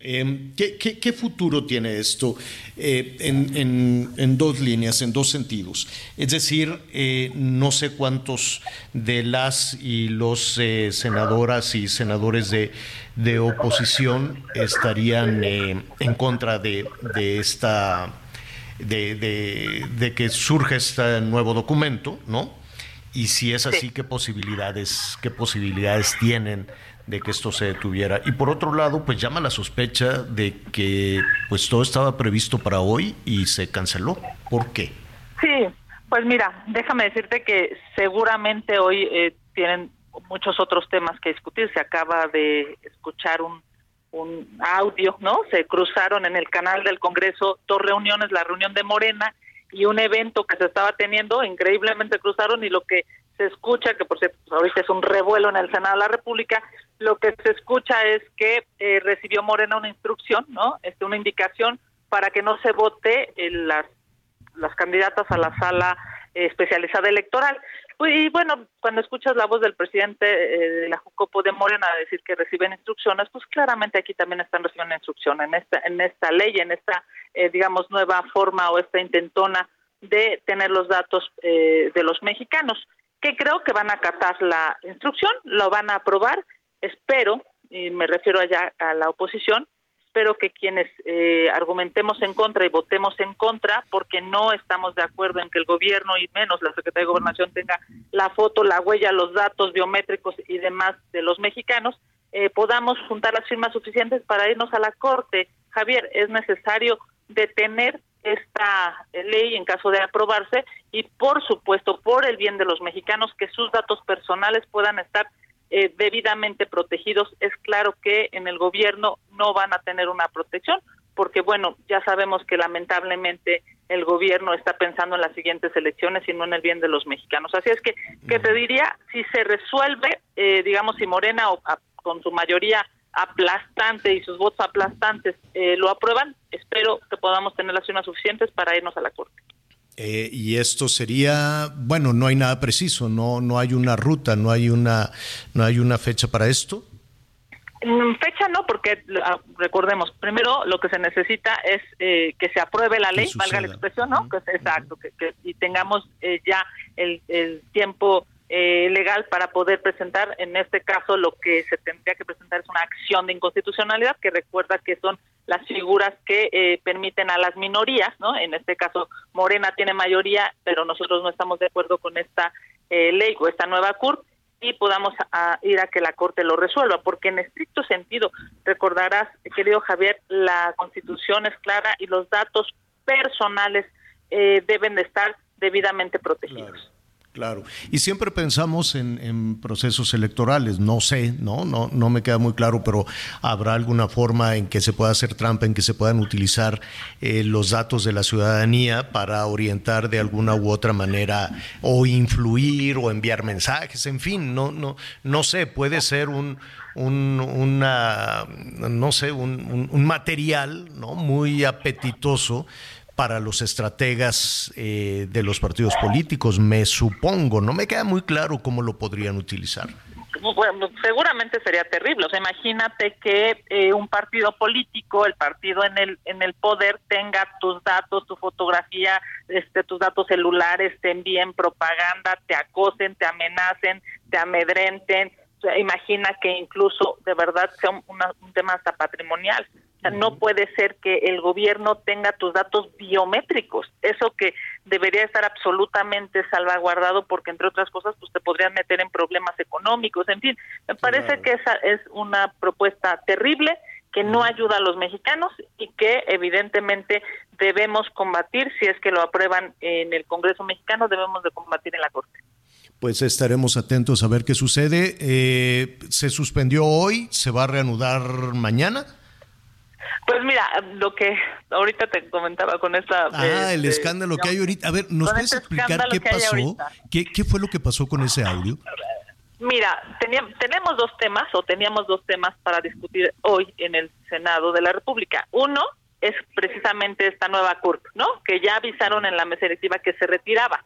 Em, ¿qué, futuro tiene esto eh, en, dos líneas, en dos sentidos? Es decir, eh, no sé cuántos de las y los eh, senadoras y senadores de, oposición estarían en contra de, esta, de, de, que surge este nuevo documento, ¿no? Y si es así, ¿qué posibilidades, qué posibilidades tienen de que esto se detuviera. Y por otro lado, pues llama la sospecha de que pues todo estaba previsto para hoy y se canceló. ¿Por qué? Sí, pues mira, déjame decirte que seguramente hoy eh, tienen muchos otros temas que discutir. Se acaba de escuchar un, un audio, ¿no? Se cruzaron en el canal del Congreso dos reuniones, la reunión de Morena y un evento que se estaba teniendo, increíblemente cruzaron y lo que se escucha, que por cierto pues, ahorita es un revuelo en el Senado de la República, lo que se escucha es que eh, recibió Morena una instrucción, ¿no? Este, una indicación para que no se vote en las, las candidatas a la sala eh, especializada electoral. Y bueno, cuando escuchas la voz del presidente eh, de la Jucopo de Morena decir que reciben instrucciones, pues claramente aquí también están recibiendo instrucción en esta, en esta ley, en esta, digamos, nueva forma o esta intentona de tener los datos de los mexicanos que creo que van a acatar la instrucción, lo van a aprobar, espero, y me refiero allá a la oposición, espero que quienes eh, argumentemos en contra y votemos en contra, porque no estamos de acuerdo en que el gobierno y menos la Secretaría de Gobernación tenga la foto, la huella, los datos biométricos y demás de los mexicanos, eh, podamos juntar las firmas suficientes para irnos a la Corte. Javier, es necesario detener esta ley en caso de aprobarse y por supuesto por el bien de los mexicanos que sus datos personales puedan estar eh, debidamente protegidos. Es claro que en el gobierno no van a tener una protección porque bueno, ya sabemos que lamentablemente el gobierno está pensando en las siguientes elecciones y no en el bien de los mexicanos. Así es que, que te diría, si se resuelve, eh, digamos, si Morena o con su mayoría aplastante y sus votos aplastantes eh, lo aprueban, espero que podamos tener las firmas suficientes para irnos a la Corte. Eh, y esto sería, bueno, no hay nada preciso, no, no hay una ruta, no hay una, no hay una fecha para esto. Mm, fecha no, porque ah, recordemos, primero lo que se necesita es eh, que se apruebe la ley, valga la expresión, ¿no? que, exacto, que, y tengamos ya el, el tiempo eh, legal para poder presentar, en este caso lo que se tendría que presentar es una acción de inconstitucionalidad que recuerda que son las figuras que eh, permiten a las minorías, ¿no? En este caso Morena tiene mayoría, pero nosotros no estamos de acuerdo con esta eh, ley o esta nueva CURP y podamos ir a que la Corte lo resuelva, porque en estricto sentido, recordarás, querido Javier, la Constitución es clara y los datos personales deben de estar debidamente protegidos. Y siempre pensamos en, procesos electorales. No sé, ¿no? ¿no? No me queda muy claro, pero habrá alguna forma en que se pueda hacer trampa, en que se puedan utilizar eh, los datos de la ciudadanía para orientar de alguna u otra manera o influir o enviar mensajes. En fin, no, no, no sé, puede ser un, un una, no sé, un material ¿no? muy apetitoso para los estrategas eh, de los partidos políticos, me supongo. No me queda muy claro cómo lo podrían utilizar. Bueno, seguramente sería terrible. O sea, imagínate que eh, un partido político, el partido en el en el poder, tenga tus datos, tu fotografía, este, tus datos celulares, te envíen propaganda, te acosen, te amenacen, te amedrenten. imagina que incluso de verdad sea un tema hasta patrimonial no puede ser que el gobierno tenga tus datos biométricos, eso que debería estar absolutamente salvaguardado porque entre otras cosas pues te podrían meter en problemas económicos, en fin, me parece que esa es una propuesta terrible que no ayuda a los mexicanos y que evidentemente debemos combatir si es que lo aprueban en el Congreso mexicano, debemos de combatir en la Corte. Pues estaremos atentos a ver qué sucede. Eh, se suspendió hoy, se va a reanudar mañana. Pues mira, lo que ahorita te comentaba con esta... Ah, el este, escándalo que hay ahorita. A ver, ¿nos puedes este explicar qué pasó? ¿Qué, ¿Qué fue lo que pasó con ese audio? Mira, tenemos dos temas o teníamos dos temas para discutir hoy en el Senado de la República. Uno es precisamente esta nueva CURP, ¿no? Que ya avisaron en la mesa directiva que se retiraba.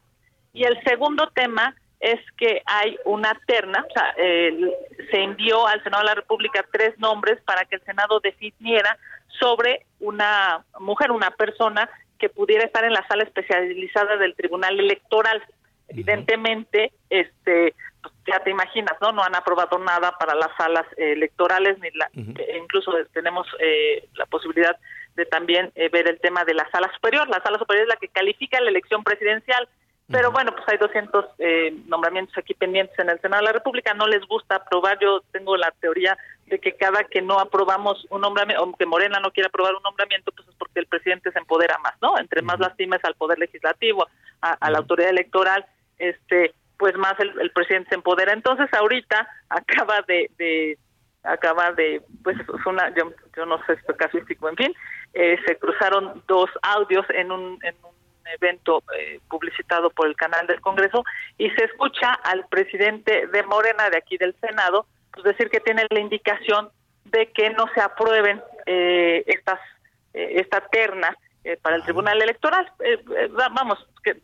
Y el segundo tema es que hay una terna, o sea, se envió al Senado de la República tres nombres para que el Senado definiera sobre una mujer, una persona que pudiera estar en la sala especializada del Tribunal Electoral. Evidentemente, este, pues, ya te imaginas, ¿no? No han aprobado nada para las salas electorales, ni la, incluso tenemos eh, la posibilidad de también eh, ver el tema de la sala superior. La sala superior es la que califica la elección presidencial. Pero bueno, pues hay 200 eh, nombramientos aquí pendientes en el Senado de la República. No les gusta aprobar. Yo tengo la teoría de que cada que no aprobamos un nombramiento, o que Morena no quiere aprobar un nombramiento, pues es porque el presidente se empodera más, ¿no? Entre más lastimes al Poder Legislativo, a, la autoridad electoral, este pues más el, presidente se empodera. Entonces ahorita acaba de, acaba de, pues es una, yo, no sé, es casuístico, en fin, eh, se cruzaron dos audios en un, en un evento eh, publicitado por el canal del Congreso y se escucha al presidente de Morena de aquí del Senado pues decir que tiene la indicación de que no se aprueben eh, estas eh, esta terna para el Tribunal Electoral. vamos, que,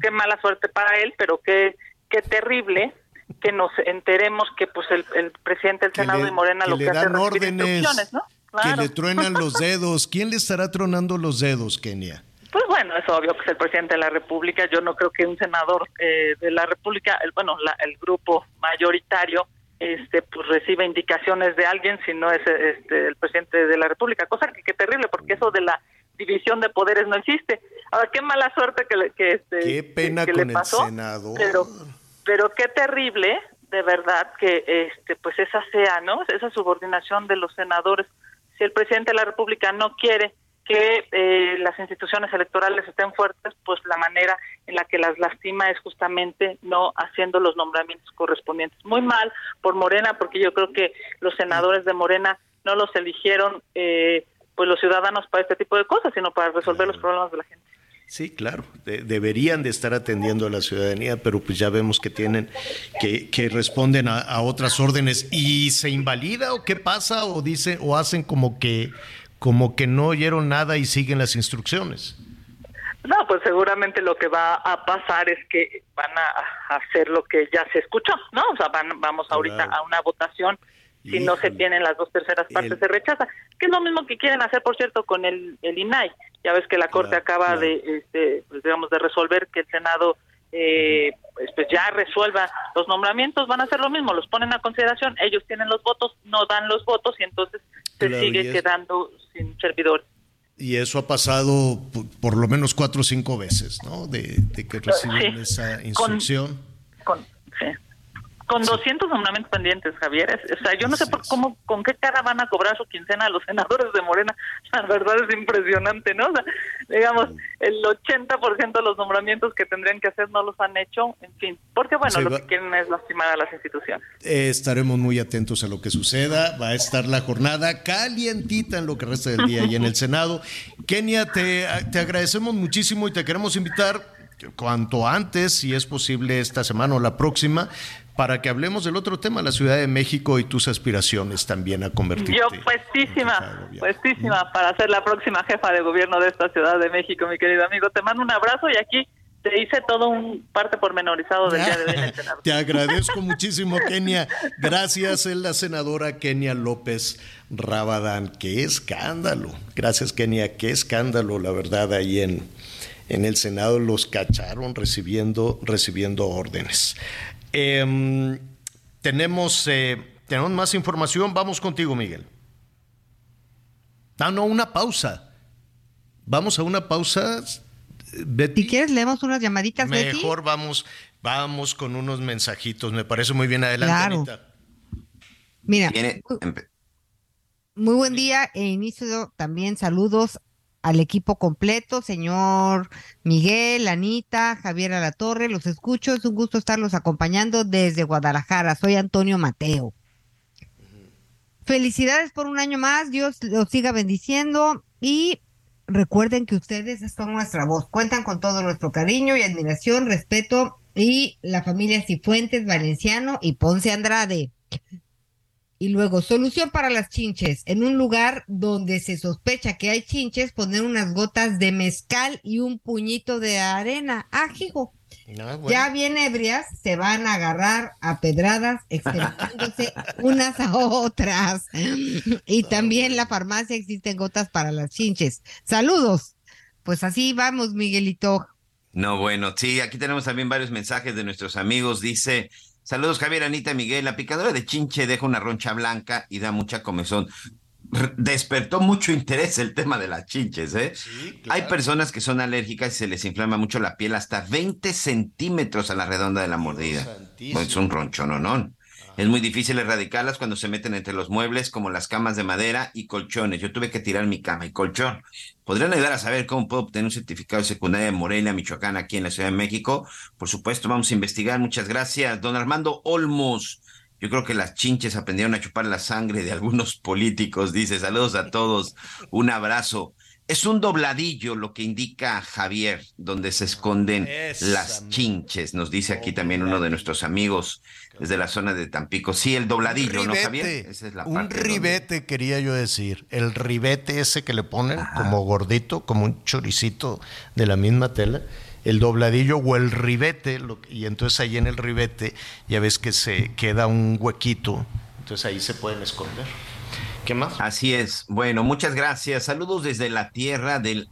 qué mala suerte para él, pero qué qué terrible que nos enteremos que pues el, presidente del Senado de Morena lo que hace es órdenes, ¿no? Que le truenan los dedos. ¿Quién le estará tronando los dedos, Kenia? Pues bueno, es obvio que es el presidente de la República. Yo no creo que un senador eh, de la República, el, bueno, el grupo mayoritario, este, pues reciba indicaciones de alguien si no es este, el presidente de la República. Cosa que, que terrible, porque eso de la división de poderes no existe. Ahora, qué mala suerte que, que, este, qué pena con le pasó, el Senado. Pero, pero qué terrible, de verdad, que este, pues esa sea, ¿no? Esa subordinación de los senadores. Si el presidente de la República no quiere que eh, las instituciones electorales estén fuertes, pues la manera en la que las lastima es justamente no haciendo los nombramientos correspondientes. Muy mal por Morena, porque yo creo que los senadores de Morena no los eligieron eh, pues los ciudadanos para este tipo de cosas, sino para resolver los problemas de la gente. Sí, claro, deberían de estar atendiendo a la ciudadanía, pero pues ya vemos que tienen, que, que responden a, a, otras órdenes. ¿Y se invalida o qué pasa? ¿O dicen, o hacen como que como que no oyeron nada y siguen las instrucciones. No, pues seguramente lo que va a pasar es que van a hacer lo que ya se escuchó, ¿no? O sea, vamos ahorita a una votación. Si no se tienen las dos terceras partes, se rechaza. Que es lo mismo que quieren hacer, por cierto, con el, el INAI. Ya ves que la Corte acaba de, este, pues, digamos, de resolver que el Senado eh, pues, pues, ya resuelva los nombramientos, van a hacer lo mismo, los ponen a consideración, ellos tienen los votos, no dan los votos y entonces se sigue quedando sin servidores. Y eso ha pasado por, lo menos cuatro o cinco veces, ¿no? De, que reciben esa instrucción. con, con 200 nombramientos pendientes, Javier. O sea, yo no sé por cómo, con qué cara van a cobrar su quincena a los senadores de Morena. La verdad es impresionante, ¿no? O sea, digamos, el 80% de los nombramientos que tendrían que hacer no los han hecho, en fin. Porque, bueno, lo que quieren es lastimar a las instituciones. Eh, estaremos muy atentos a lo que suceda. Va a estar la jornada calientita en lo que resta del día y en el Senado. Kenia, te, te agradecemos muchísimo y te queremos invitar cuanto antes, si es posible esta semana o la próxima, para que hablemos del otro tema, la Ciudad de México y tus aspiraciones también a convertirte. Yo puestísima, puestísima para ser la próxima jefa de gobierno de esta Ciudad de México, mi querido amigo. Te mando un abrazo y aquí te hice todo un parte pormenorizado del día de hoy en el Senado. Te agradezco muchísimo, Kenia. Gracias, es la senadora Kenia López Rabadán. Qué escándalo. Gracias, Kenia. Qué escándalo, la verdad, ahí en, en el Senado los cacharon recibiendo, recibiendo órdenes. Em, tenemos, eh, tenemos más información. Vamos contigo, Miguel. Ah, no, una pausa. Vamos a una pausa. Betty. Si quieres, leemos unas llamaditas, Mejor vamos, vamos con unos mensajitos. Me parece muy bien. Adelante, Mira. Muy buen día e inicio también saludos al equipo completo, señor Miguel, Anita, Javier Alatorre, los escucho, es un gusto estarlos acompañando desde Guadalajara, soy Antonio Mateo. Felicidades por un año más, Dios los siga bendiciendo y recuerden que ustedes son nuestra voz, cuentan con todo nuestro cariño y admiración, respeto y la familia Cifuentes, Valenciano y Ponce Andrade. Y luego, solución para las chinches. En un lugar donde se sospecha que hay chinches, poner unas gotas de mezcal y un puñito de arena. Ah, hijo. Ya bien ebrias, se van a agarrar a pedradas, extendiéndose unas a otras. Y también en la farmacia existen gotas para las chinches. Saludos. Pues así vamos, Miguelito. No, bueno, sí, aquí tenemos también varios mensajes de nuestros amigos. Dice, Saludos, Javier, Anita, Miguel. La picadora de chinche deja una roncha blanca y da mucha comezón. Despertó mucho interés el tema de las chinches, ¿eh? Hay personas que son alérgicas y se les inflama mucho la piel hasta 20 centímetros a la redonda de la mordida. es un roncho, ¿no? no. Es muy difícil erradicarlas cuando se meten entre los muebles como las camas de madera y colchones. Yo tuve que tirar mi cama y colchón. ¿Podrían ayudar a saber cómo puedo obtener un certificado de secundaria de Morelia, Michoacán, aquí en la Ciudad de México? Por supuesto, vamos a investigar. Muchas gracias. Don Armando Olmos. Yo creo que las chinches aprendieron a chupar la sangre de algunos políticos. Dice, saludos a todos. Un abrazo. Es un dobladillo lo que indica Javier, donde se esconden las chinches, nos dice aquí también uno de nuestros amigos desde la zona de Tampico. Sí, el dobladillo, ¿no, Javier? Esa es la un ribete, quería yo decir. El ribete ese que le ponen como gordito, como un choricito de la misma tela. El dobladillo o el ribete, y entonces ahí en el ribete ya ves que se queda un huequito, entonces ahí se pueden esconder. ¿Qué más? Así es. Bueno, muchas gracias. Saludos desde la tierra del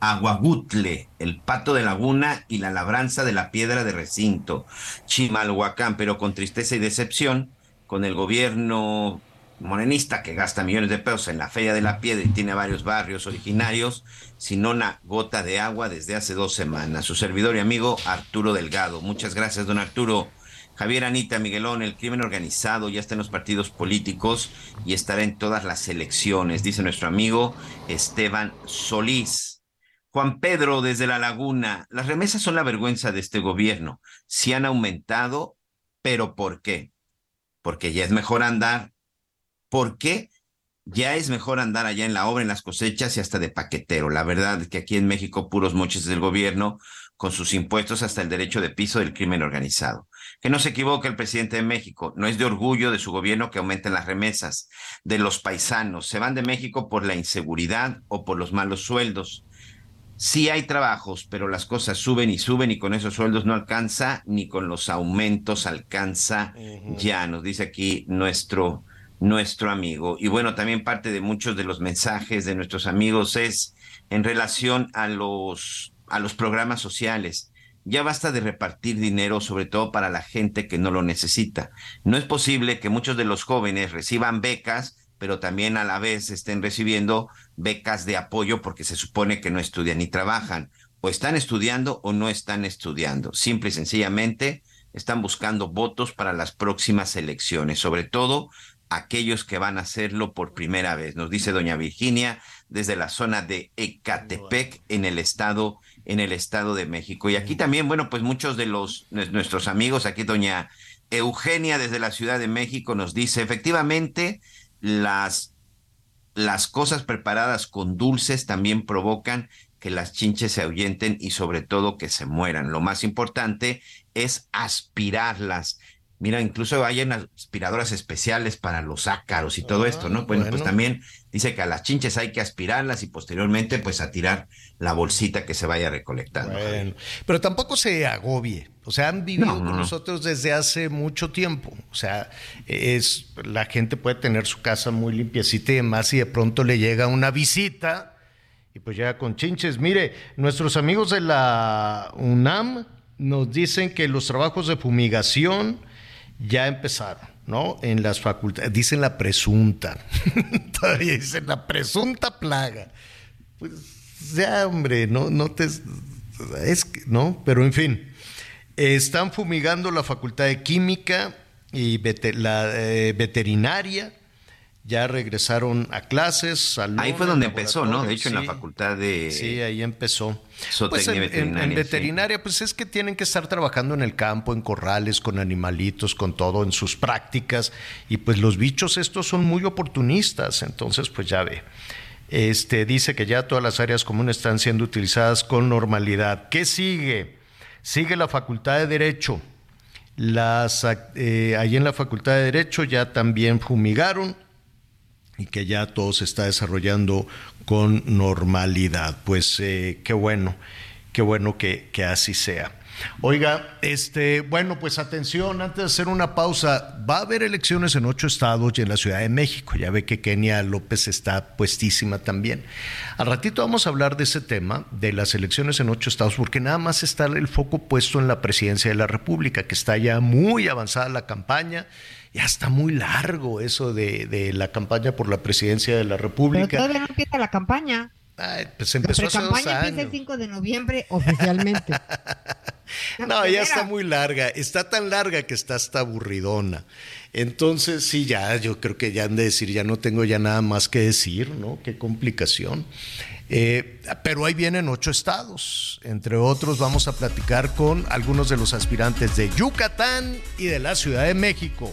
Aguagutle, el pato de laguna y la labranza de la piedra de recinto, Chimalhuacán, pero con tristeza y decepción, con el gobierno morenista que gasta millones de pesos en la Feria de la Piedra y tiene varios barrios originarios, sin una gota de agua desde hace dos semanas. Su servidor y amigo Arturo Delgado. Muchas gracias, don Arturo. Javier Anita Miguelón, el crimen organizado ya está en los partidos políticos y estará en todas las elecciones, dice nuestro amigo Esteban Solís. Juan Pedro desde La Laguna, las remesas son la vergüenza de este gobierno. Sí han aumentado, pero ¿por qué? Porque ya es mejor andar. ¿Por qué? Ya es mejor andar allá en la obra, en las cosechas y hasta de paquetero. La verdad es que aquí en México puros moches del gobierno con sus impuestos hasta el derecho de piso del crimen organizado. Que no se equivoque el presidente de México, no es de orgullo de su gobierno que aumenten las remesas de los paisanos. Se van de México por la inseguridad o por los malos sueldos. Sí hay trabajos, pero las cosas suben y suben y con esos sueldos no alcanza, ni con los aumentos alcanza ya, nos dice aquí nuestro, nuestro amigo. Y bueno, también parte de muchos de los mensajes de nuestros amigos es en relación a los, a los programas sociales. Ya basta de repartir dinero, sobre todo para la gente que no lo necesita. No es posible que muchos de los jóvenes reciban becas, pero también a la vez estén recibiendo becas de apoyo porque se supone que no estudian ni trabajan. O están estudiando o no están estudiando. Simple y sencillamente están buscando votos para las próximas elecciones, sobre todo aquellos que van a hacerlo por primera vez. Nos dice doña Virginia desde la zona de Ecatepec en el estado en el Estado de México. Y aquí también, bueno, pues muchos de los nuestros amigos, aquí doña Eugenia desde la Ciudad de México nos dice, efectivamente, las, las cosas preparadas con dulces también provocan que las chinches se ahuyenten y sobre todo que se mueran. Lo más importante es aspirarlas. Mira, incluso hay aspiradoras especiales para los ácaros y todo esto, ¿no? Bueno, pues también dice que a las chinches hay que aspirarlas y posteriormente pues a tirar la bolsita que se vaya recolectando. Bueno, pero tampoco se agobie. O sea, han vivido con nosotros desde hace mucho tiempo. O sea, es la gente puede tener su casa muy limpiecita y demás y de pronto le llega una visita y pues llega con chinches. Mire, nuestros amigos de la UNAM nos dicen que los trabajos de fumigación ya empezaron, ¿no? En las facultades, dicen la presunta, todavía dicen la presunta plaga. Pues ya, hombre, no, no te... Es que, ¿no? Pero en fin, están fumigando la facultad de química y la eh, veterinaria ya regresaron a clases. ahí fue donde empezó, ¿no? De hecho, en la facultad de... Sí, ahí empezó. Pues en, veterinaria, en, veterinaria, pues es que tienen que estar trabajando en el campo, en corrales, con animalitos, con todo, en sus prácticas. Y pues los bichos estos son muy oportunistas, entonces pues ya ve. Este, dice que ya todas las áreas comunes están siendo utilizadas con normalidad. ¿Qué sigue? Sigue la Facultad de Derecho. Las, eh, ahí en la Facultad de Derecho ya también fumigaron y que ya todo se está desarrollando con normalidad. Pues eh, qué bueno, qué bueno que, que así sea. Oiga, este, bueno, pues atención, antes de hacer una pausa, va a haber elecciones en ocho estados y en la Ciudad de México. Ya ve que Kenia López está puestísima también. Al ratito vamos a hablar de ese tema, de las elecciones en ocho estados, porque nada más está el foco puesto en la presidencia de la República, que está ya muy avanzada la campaña. Ya está muy largo eso de, la campaña por la presidencia de la República. Pero todavía no empieza la campaña. pues empezó la años. empieza el 5 de noviembre oficialmente. No, ya está muy larga. Está tan larga que está hasta aburridona. Entonces, sí, ya, yo creo que ya han de decir, ya no tengo ya nada más que decir, ¿no? Qué complicación. Eh, pero ahí vienen ocho estados. Entre otros, vamos a platicar con algunos de los aspirantes de Yucatán y de la Ciudad de México.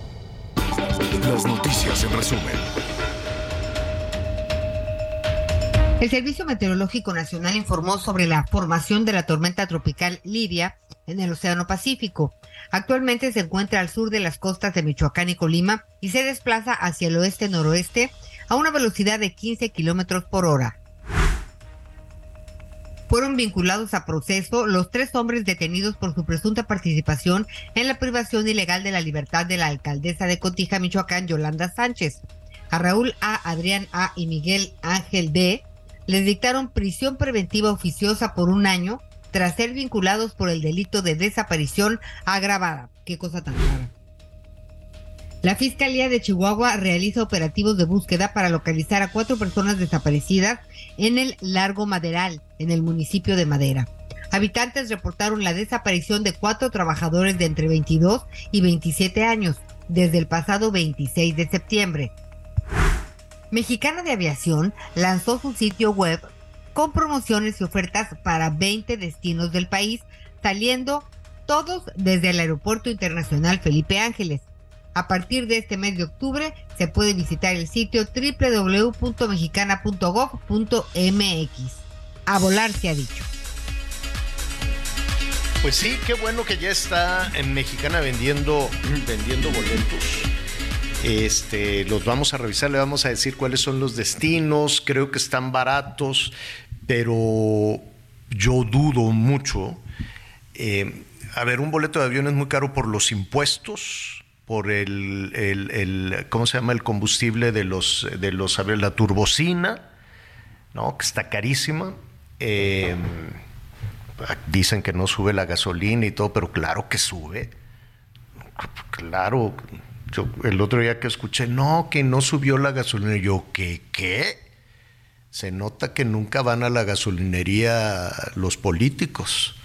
Las noticias en resumen. El Servicio Meteorológico Nacional informó sobre la formación de la tormenta tropical Lidia en el Océano Pacífico. Actualmente se encuentra al sur de las costas de Michoacán y Colima y se desplaza hacia el oeste-noroeste a una velocidad de 15 kilómetros por hora. Fueron vinculados a proceso los tres hombres detenidos por su presunta participación en la privación ilegal de la libertad de la alcaldesa de Cotija, Michoacán, Yolanda Sánchez. A Raúl A., Adrián A. y Miguel Ángel D. les dictaron prisión preventiva oficiosa por un año tras ser vinculados por el delito de desaparición agravada. Qué cosa tan rara. La Fiscalía de Chihuahua realiza operativos de búsqueda para localizar a cuatro personas desaparecidas en el Largo Maderal, en el municipio de Madera. Habitantes reportaron la desaparición de cuatro trabajadores de entre 22 y 27 años desde el pasado 26 de septiembre. Mexicana de Aviación lanzó su sitio web con promociones y ofertas para 20 destinos del país, saliendo todos desde el Aeropuerto Internacional Felipe Ángeles. A partir de este mes de octubre se puede visitar el sitio www.mexicana.gov.mx. A volar se ha dicho. Pues sí, qué bueno que ya está en Mexicana vendiendo, vendiendo boletos. Este, los vamos a revisar, le vamos a decir cuáles son los destinos, creo que están baratos, pero yo dudo mucho. Eh, a ver, un boleto de avión es muy caro por los impuestos, por el, el, ¿cómo se llama? El combustible de los, de los, la turbocina, ¿no? Que está carísima. Eh, dicen que no sube la gasolina y todo, pero claro que sube. Claro, yo el otro día que escuché, no, que no subió la gasolina. Yo, ¿qué? ¿Qué? Se nota que nunca van a la gasolinería los políticos,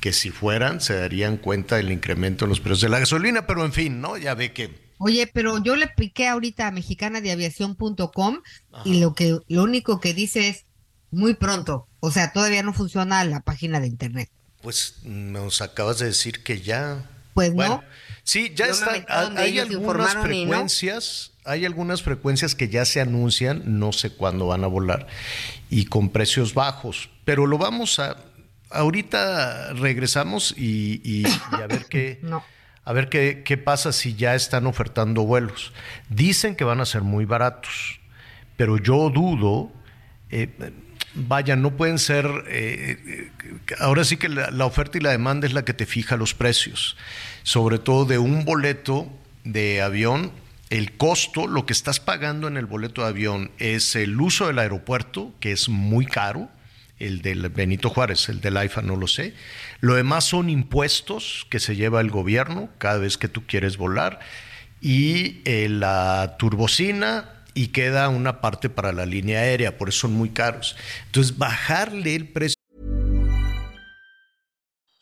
que si fueran se darían cuenta del incremento en los precios de la gasolina, pero en fin, ¿no? Ya ve que... Oye, pero yo le piqué ahorita a mexicanadiaviación.com y lo que lo único que dice es muy pronto, o sea, todavía no funciona la página de internet. Pues nos acabas de decir que ya. Pues no. Sí, ya está. Hay algunas frecuencias, hay algunas frecuencias que ya se anuncian, no sé cuándo van a volar, y con precios bajos. Pero lo vamos a. Ahorita regresamos y, a ver qué. A ver qué, qué pasa si ya están ofertando vuelos. Dicen que van a ser muy baratos, pero yo dudo. Eh, vaya, no pueden ser, eh, ahora sí que la, oferta y la demanda es la que te fija los precios, sobre todo de un boleto de avión, el costo, lo que estás pagando en el boleto de avión es el uso del aeropuerto, que es muy caro, el del Benito Juárez, el del AIFA no lo sé, lo demás son impuestos que se lleva el gobierno cada vez que tú quieres volar y eh, la turbocina y queda una parte para la línea aérea, por eso son muy caros. Entonces, bajarle el precio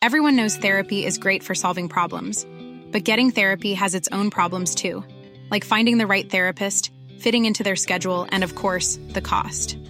Everyone knows therapy is great for solving problems, but getting therapy has its own problems too, like finding the right therapist, fitting into their schedule, and of course, the cost.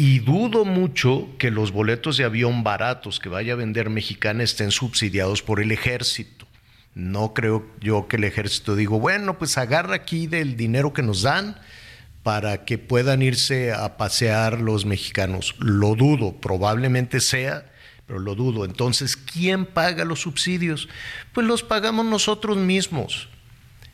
Y dudo mucho que los boletos de avión baratos que vaya a vender Mexicana estén subsidiados por el ejército. No creo yo que el ejército digo, bueno, pues agarra aquí del dinero que nos dan para que puedan irse a pasear los mexicanos. Lo dudo, probablemente sea, pero lo dudo. Entonces, ¿quién paga los subsidios? Pues los pagamos nosotros mismos.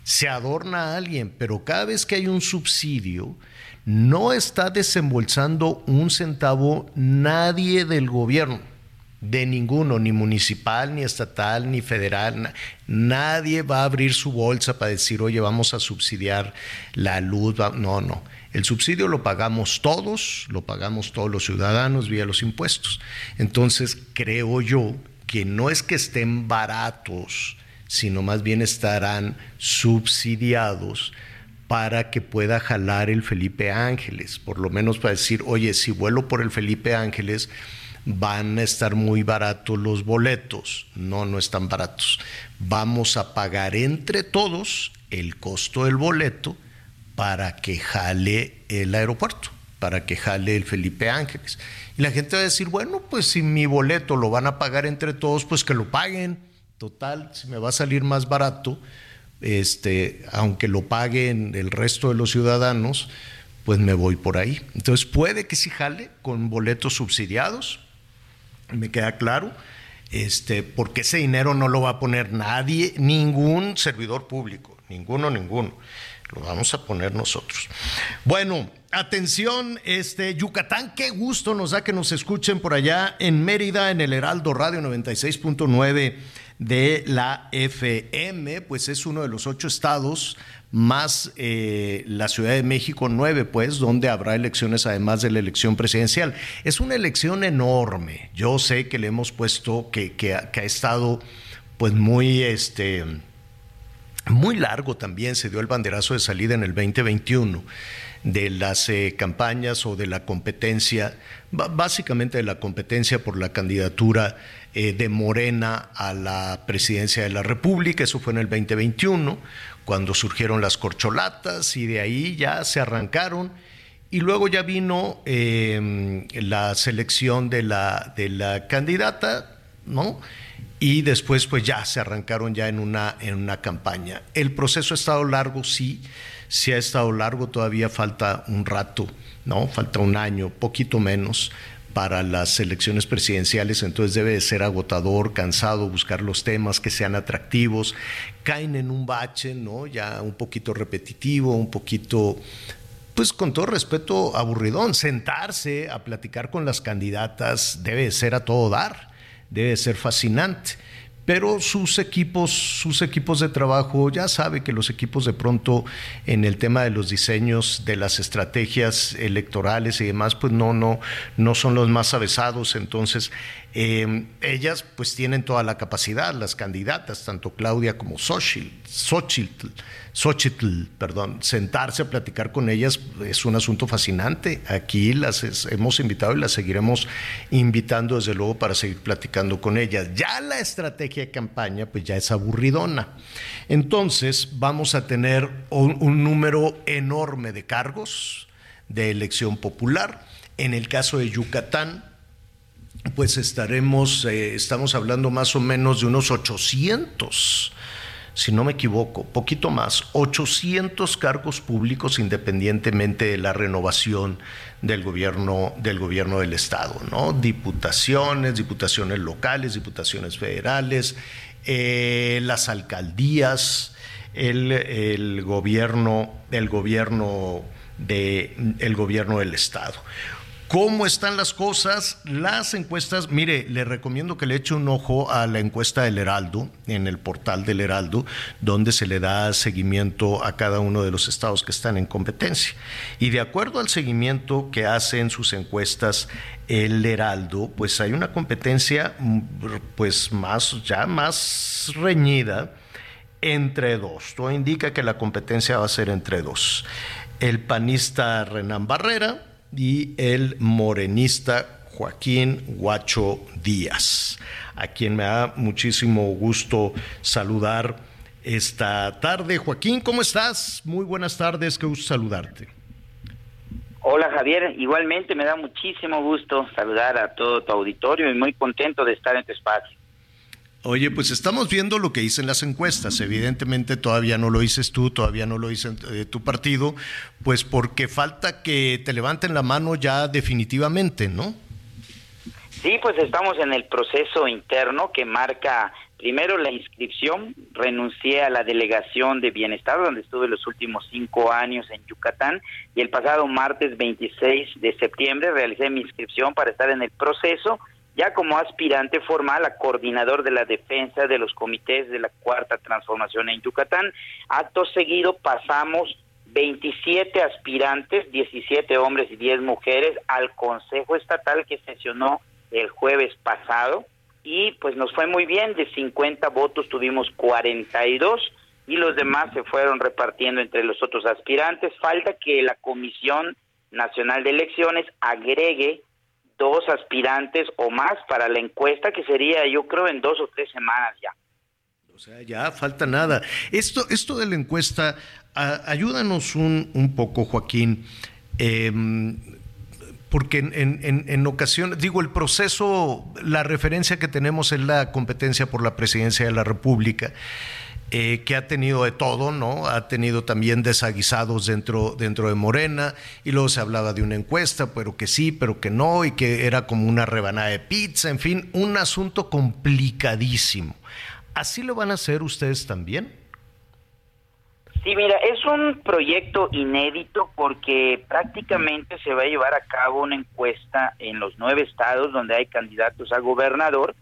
Se adorna a alguien, pero cada vez que hay un subsidio, no está desembolsando un centavo nadie del gobierno de ninguno, ni municipal, ni estatal, ni federal. Nadie va a abrir su bolsa para decir, oye, vamos a subsidiar la luz. No, no. El subsidio lo pagamos todos, lo pagamos todos los ciudadanos vía los impuestos. Entonces, creo yo que no es que estén baratos, sino más bien estarán subsidiados para que pueda jalar el Felipe Ángeles, por lo menos para decir, oye, si vuelo por el Felipe Ángeles, van a estar muy baratos los boletos. No, no están baratos. Vamos a pagar entre todos el costo del boleto para que jale el aeropuerto, para que jale el Felipe Ángeles. Y la gente va a decir, bueno, pues si mi boleto lo van a pagar entre todos, pues que lo paguen. Total, si me va a salir más barato, este, aunque lo paguen el resto de los ciudadanos, pues me voy por ahí. Entonces puede que sí jale con boletos subsidiados, me queda claro, este, porque ese dinero no lo va a poner nadie, ningún servidor público, ninguno, ninguno. Lo vamos a poner nosotros. Bueno, atención, este Yucatán, qué gusto nos da que nos escuchen por allá en Mérida, en el Heraldo Radio 96.9 de la FM, pues es uno de los ocho estados más eh, la Ciudad de México nueve, pues, donde habrá elecciones además de la elección presidencial. Es una elección enorme. Yo sé que le hemos puesto que, que, ha estado pues muy este muy largo también se dio el banderazo de salida en el 2021 de las eh, campañas o de la competencia, básicamente de la competencia por la candidatura eh, de Morena a la presidencia de la República, eso fue en el 2021, cuando surgieron las corcholatas y de ahí ya se arrancaron. Y luego ya vino em, la selección de la, de la candidata, ¿no? Y después pues ya se arrancaron ya en una, en una campaña. El proceso ha estado largo, sí, sí ha estado largo, todavía falta un rato, ¿no? Falta un año, poquito menos para las elecciones presidenciales, entonces debe de ser agotador, cansado, buscar los temas que sean atractivos, caen en un bache, ¿no? Ya un poquito repetitivo, un poquito pues con todo respeto, aburridón. Sentarse a platicar con las candidatas debe ser a todo dar, debe ser fascinante pero sus equipos, sus equipos de trabajo, ya sabe que los equipos de pronto en el tema de los diseños de las estrategias electorales y demás, pues no, no, no son los más avesados. Entonces, eh, ellas pues tienen toda la capacidad, las candidatas, tanto Claudia como Xochitl Xochitl, perdón, sentarse a platicar con ellas es un asunto fascinante. Aquí las hemos invitado y las seguiremos invitando desde luego para seguir platicando con ellas. Ya la estrategia de campaña pues ya es aburridona. Entonces vamos a tener un, número enorme de cargos de elección popular. En el caso de Yucatán, pues estaremos, eh, estamos hablando más o menos de unos 800 si no me equivoco, poquito más, 800 cargos públicos independientemente de la renovación del gobierno del gobierno del estado, ¿no? Diputaciones, diputaciones locales, diputaciones federales, eh, las alcaldías, el, gobierno, el gobierno de el gobierno del estado ¿Cómo están las cosas? Las encuestas, mire, le recomiendo que le eche un ojo a la encuesta del Heraldo, en el portal del Heraldo, donde se le da seguimiento a cada uno de los estados que están en competencia. Y de acuerdo al seguimiento que hace en sus encuestas el Heraldo, pues hay una competencia pues más, ya más reñida entre dos. Todo indica que la competencia va a ser entre dos. El panista Renan Barrera, y el morenista Joaquín Guacho Díaz, a quien me da muchísimo gusto saludar esta tarde. Joaquín, ¿cómo estás? Muy buenas tardes, qué gusto saludarte. Hola Javier, igualmente me da muchísimo gusto saludar a todo tu auditorio y muy contento de estar en tu espacio. Oye, pues estamos viendo lo que dicen las encuestas. Evidentemente todavía no lo dices tú, todavía no lo dice eh, tu partido, pues porque falta que te levanten la mano ya definitivamente, ¿no? Sí, pues estamos en el proceso interno que marca primero la inscripción. Renuncié a la delegación de bienestar donde estuve los últimos cinco años en Yucatán y el pasado martes 26 de septiembre realicé mi inscripción para estar en el proceso ya como aspirante formal a coordinador de la defensa de los comités de la Cuarta Transformación en Yucatán. Acto seguido pasamos 27 aspirantes, 17 hombres y 10 mujeres, al Consejo Estatal que sesionó el jueves pasado y pues nos fue muy bien, de 50 votos tuvimos 42 y los demás se fueron repartiendo entre los otros aspirantes. Falta que la Comisión Nacional de Elecciones agregue dos aspirantes o más para la encuesta que sería yo creo en dos o tres semanas ya. O sea, ya falta nada. Esto, esto de la encuesta, ayúdanos un, un, poco, Joaquín. Em, porque en, en, en, ocasiones, digo, el proceso, la referencia que tenemos es la competencia por la presidencia de la República. Eh, que ha tenido de todo, ¿no? Ha tenido también desaguisados dentro, dentro de Morena, y luego se hablaba de una encuesta, pero que sí, pero que no, y que era como una rebanada de pizza, en fin, un asunto complicadísimo. ¿Así lo van a hacer ustedes también? Sí, mira, es un proyecto inédito porque prácticamente se va a llevar a cabo una encuesta en los nueve estados donde hay candidatos a gobernador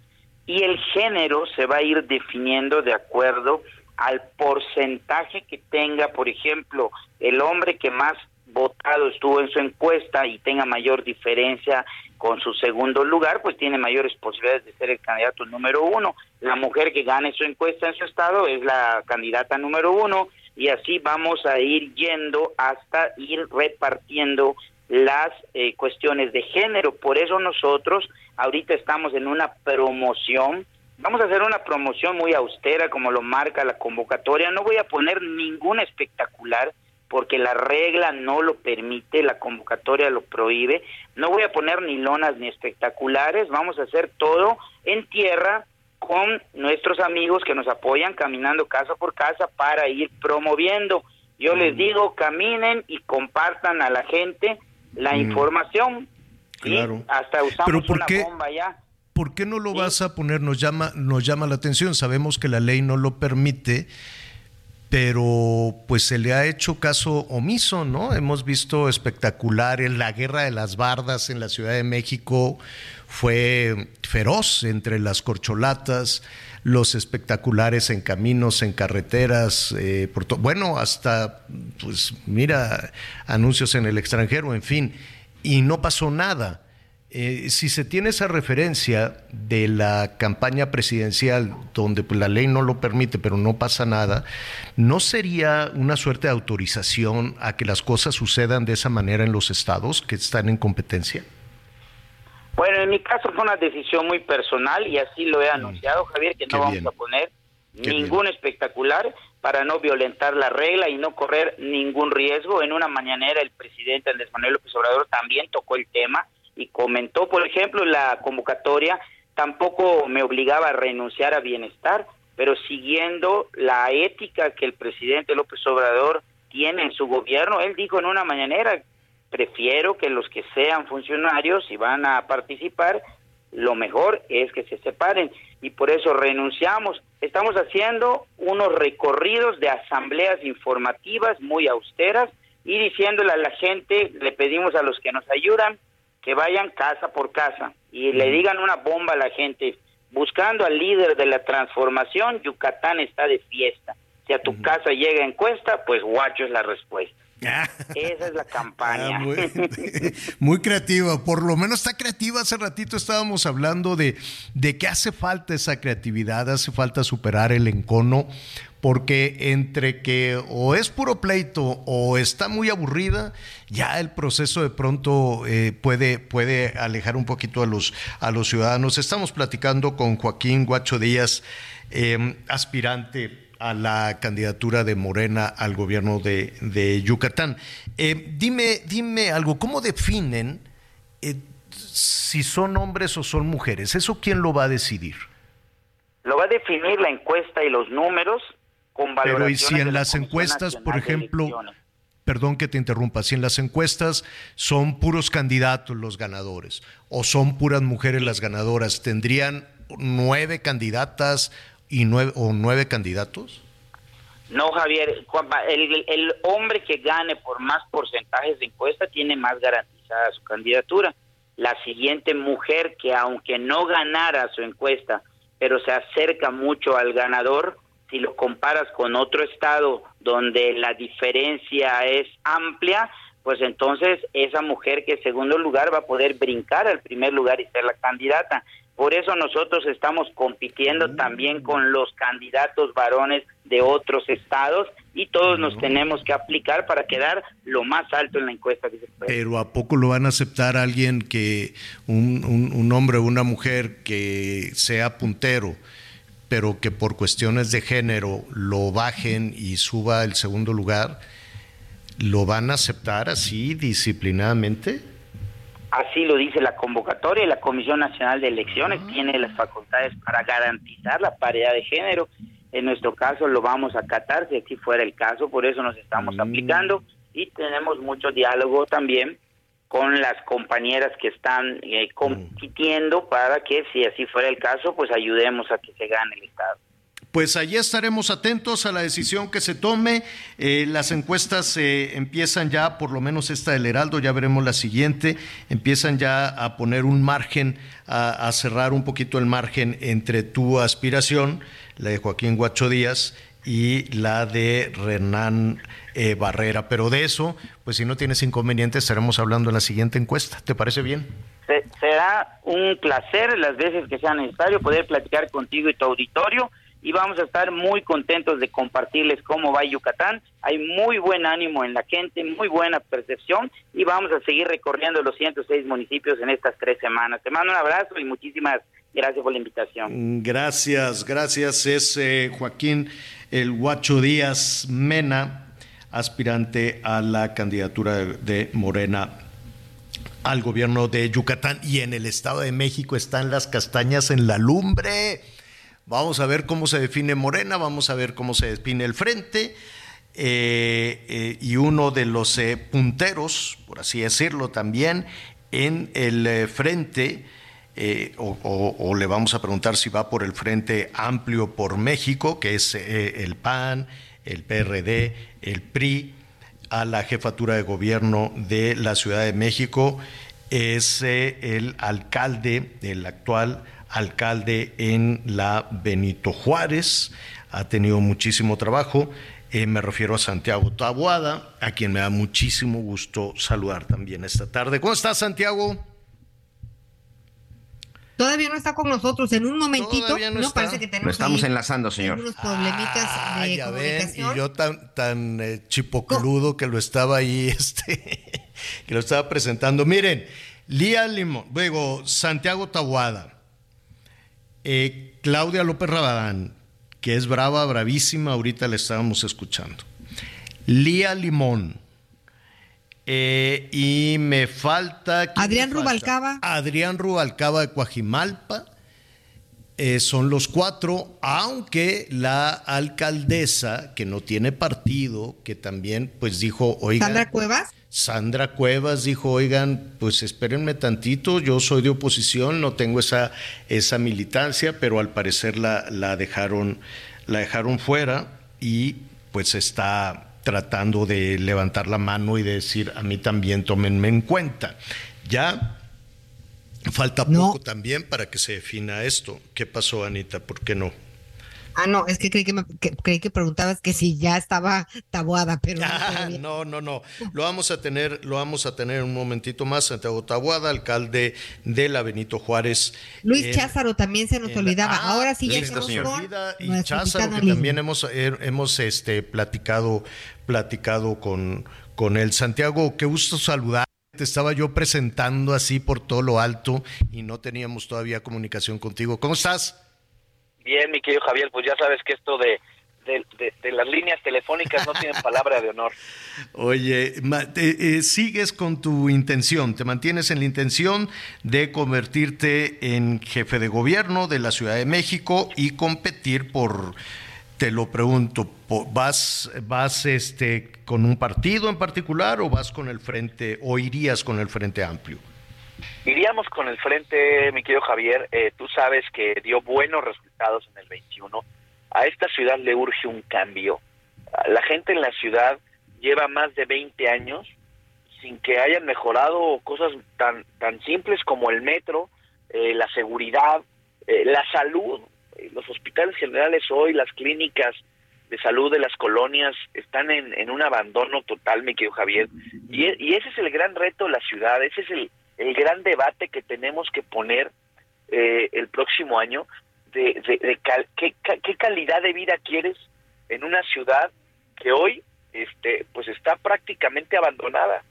y el género se va a ir definiendo de acuerdo al porcentaje que tenga, por ejemplo, el hombre que más votado estuvo en su encuesta y tenga mayor diferencia con su segundo lugar, pues tiene mayores posibilidades de ser el candidato número uno. La mujer que gane su encuesta en su estado es la candidata número uno y así vamos a ir yendo hasta ir repartiendo las eh, cuestiones de género. Por eso nosotros ahorita estamos en una promoción Vamos a hacer una promoción muy austera como lo marca la convocatoria. No voy a poner ningún espectacular porque la regla no lo permite, la convocatoria lo prohíbe. No voy a poner ni lonas ni espectaculares. Vamos a hacer todo en tierra con nuestros amigos que nos apoyan caminando casa por casa para ir promoviendo. Yo les mm. digo, caminen y compartan a la gente la mm. información. Claro. Hasta usamos una bomba ya. ¿Por qué no lo vas a poner? Nos llama, nos llama la atención. Sabemos que la ley no lo permite, pero pues se le ha hecho caso omiso, ¿no? Hemos visto espectaculares, la guerra de las bardas en la Ciudad de México fue feroz entre las corcholatas, los espectaculares en caminos, en carreteras, eh, bueno, hasta, pues mira, anuncios en el extranjero, en fin, y no pasó nada. Eh, si se tiene esa referencia de la campaña presidencial, donde pues, la ley no lo permite, pero no pasa nada, ¿no sería una suerte de autorización a que las cosas sucedan de esa manera en los estados que están en competencia? Bueno, en mi caso fue una decisión muy personal y así lo he mm. anunciado, Javier, que no vamos a poner ningún espectacular para no violentar la regla y no correr ningún riesgo. En una mañanera el presidente Andrés Manuel López Obrador también tocó el tema y comentó, por ejemplo, la convocatoria tampoco me obligaba a renunciar a bienestar, pero siguiendo la ética que el presidente López Obrador tiene en su gobierno, él dijo en una mañanera, prefiero que los que sean funcionarios y van a participar, lo mejor es que se separen y por eso renunciamos. Estamos haciendo unos recorridos de asambleas informativas muy austeras y diciéndole a la gente, le pedimos a los que nos ayudan, que vayan casa por casa y le digan una bomba a la gente, buscando al líder de la transformación, Yucatán está de fiesta. Si a tu casa llega encuesta, pues guacho es la respuesta. Esa es la campaña. Ah, muy, creativa, por lo menos está creativa. Hace ratito estábamos hablando de, de que hace falta esa creatividad, hace falta superar el encono, porque entre que o es puro pleito o está muy aburrida, ya el proceso de pronto eh, puede, puede alejar un poquito a los, a los ciudadanos. Estamos platicando con Joaquín Guacho Díaz, eh, aspirante a la candidatura de Morena al gobierno de, Yucatán. Eh, dime, dime algo, ¿cómo definen eh, si son hombres o son mujeres? ¿Eso quién lo va a decidir? Lo va a definir la encuesta y los números con Pero y si en las encuestas, por ejemplo, perdón que te interrumpa, si en las encuestas son puros candidatos los ganadores o son puras mujeres las ganadoras, ¿tendrían nueve candidatas y nueve, o nueve candidatos? No, Javier, el, el hombre que gane por más porcentajes de encuesta tiene más garantizada su candidatura. La siguiente mujer que aunque no ganara su encuesta, pero se acerca mucho al ganador, si lo comparas con otro estado donde la diferencia es amplia, pues entonces esa mujer que en segundo lugar va a poder brincar al primer lugar y ser la candidata. Por eso nosotros estamos compitiendo mm. también con los candidatos varones de otros estados y todos nos tenemos que aplicar para quedar lo más alto en la encuesta que se puede. Pero ¿a poco lo van a aceptar alguien que, un, un, hombre o una mujer que sea puntero, pero que por cuestiones de género lo bajen y suba el segundo lugar? ¿Lo van a aceptar así disciplinadamente? Así lo dice la convocatoria y la Comisión Nacional de Elecciones ah. tiene las facultades para garantizar la paridad de género. En nuestro caso lo vamos a acatar si así fuera el caso, por eso nos estamos mm. aplicando y tenemos mucho diálogo también con las compañeras que están eh, compitiendo para que si así fuera el caso, pues ayudemos a que se gane el Estado pues allí estaremos atentos a la decisión que se tome. Eh, las encuestas eh, empiezan ya, por lo menos esta del Heraldo, ya veremos la siguiente, empiezan ya a poner un margen, a, cerrar un poquito el margen entre tu aspiración, la de Joaquín Guacho Díaz, y la de Renan eh, Barrera. Pero de eso, pues si no tienes inconvenientes, estaremos hablando en la siguiente encuesta. ¿Te parece bien? será un placer las veces que sea necesario poder platicar contigo y tu auditorio y vamos a estar muy contentos de compartirles cómo va Yucatán. Hay muy buen ánimo en la gente, muy buena percepción y vamos a seguir recorriendo los 106 municipios en estas tres semanas. Te mando un abrazo y muchísimas gracias por la invitación. Gracias, gracias. Es eh, Joaquín El Guacho Díaz Mena, aspirante a la candidatura de Morena al gobierno de Yucatán y en el Estado de México están las castañas en la lumbre. Vamos a ver cómo se define Morena, vamos a ver cómo se define el frente. Eh, eh, y uno de los eh, punteros, por así decirlo también, en el frente, o, o, le vamos a preguntar si va por el Frente Amplio por México, que es el PAN, el PRD, el PRI, a la jefatura de gobierno de la Ciudad de México, es el alcalde, el actual alcalde en la Benito Juárez, ha tenido muchísimo trabajo. Eh, me refiero a Santiago Tabuada, a quien me da muchísimo gusto saludar también esta tarde. ¿Cómo estás, Santiago? Todavía no está con nosotros. En un momentito, no, parece que tenemos. Lo estamos enlazando, señor. Unos problemitas ah, de comunicación. y yo tan, tan eh, chipocludo que lo estaba ahí, este, que lo estaba presentando. Miren, Lía Limón, luego Santiago Tabuada, eh, Claudia López Rabadán, que es brava, bravísima, ahorita la estábamos escuchando. Lía Limón. Eh, y me falta. Adrián Rubalcaba. Adrián Rubalcaba de Coajimalpa. Eh, son los cuatro, aunque la alcaldesa, que no tiene partido, que también pues dijo, oiga. Sandra Cuevas. Sandra Cuevas dijo, oigan, pues espérenme tantito, yo soy de oposición, no tengo esa, esa militancia, pero al parecer la, la, dejaron, la dejaron fuera y pues está tratando de levantar la mano y de decir, a mí también tómenme en cuenta. Ya Falta poco también para que se defina esto. ¿Qué pasó, Anita? ¿Por qué no? Ah, no, es que creí que, me, creí que preguntabas que si ya estaba tabuada, pero no, no, no, Lo vamos a tener, lo vamos a tener un momentito más. Santiago Tabuada, alcalde de la Benito Juárez. Luis Cházaro también se nos olvidaba. Ah, Ahora sí ya se nos olvida. Y Cházaro, que también hemos, hemos este, platicado, platicado con, con él. Santiago, qué gusto saludar. Te estaba yo presentando así por todo lo alto y no teníamos todavía comunicación contigo. ¿Cómo estás? Bien, mi querido Javier, pues ya sabes que esto de, de, las líneas telefónicas no tienen palabra de honor. Oye, eh, sigues con tu intención, te mantienes en la intención de convertirte en jefe de gobierno de la Ciudad de México y competir por, te lo pregunto, ¿vas, vas este, con un partido en particular o vas con el frente o irías con el frente amplio? Iríamos con el frente, mi querido Javier. Eh, tú sabes que dio buenos resultados en el 21. A esta ciudad le urge un cambio. La gente en la ciudad lleva más de 20 años sin que hayan mejorado cosas tan, tan simples como el metro, eh, la seguridad, eh, la salud. Los hospitales generales hoy, las clínicas de salud de las colonias están en, en un abandono total, mi querido Javier. Y, y ese es el gran reto de la ciudad, ese es el, el gran debate que tenemos que poner eh, el próximo año de, de, qué, qué, calidad de vida quieres en una ciudad que hoy este pues está prácticamente abandonada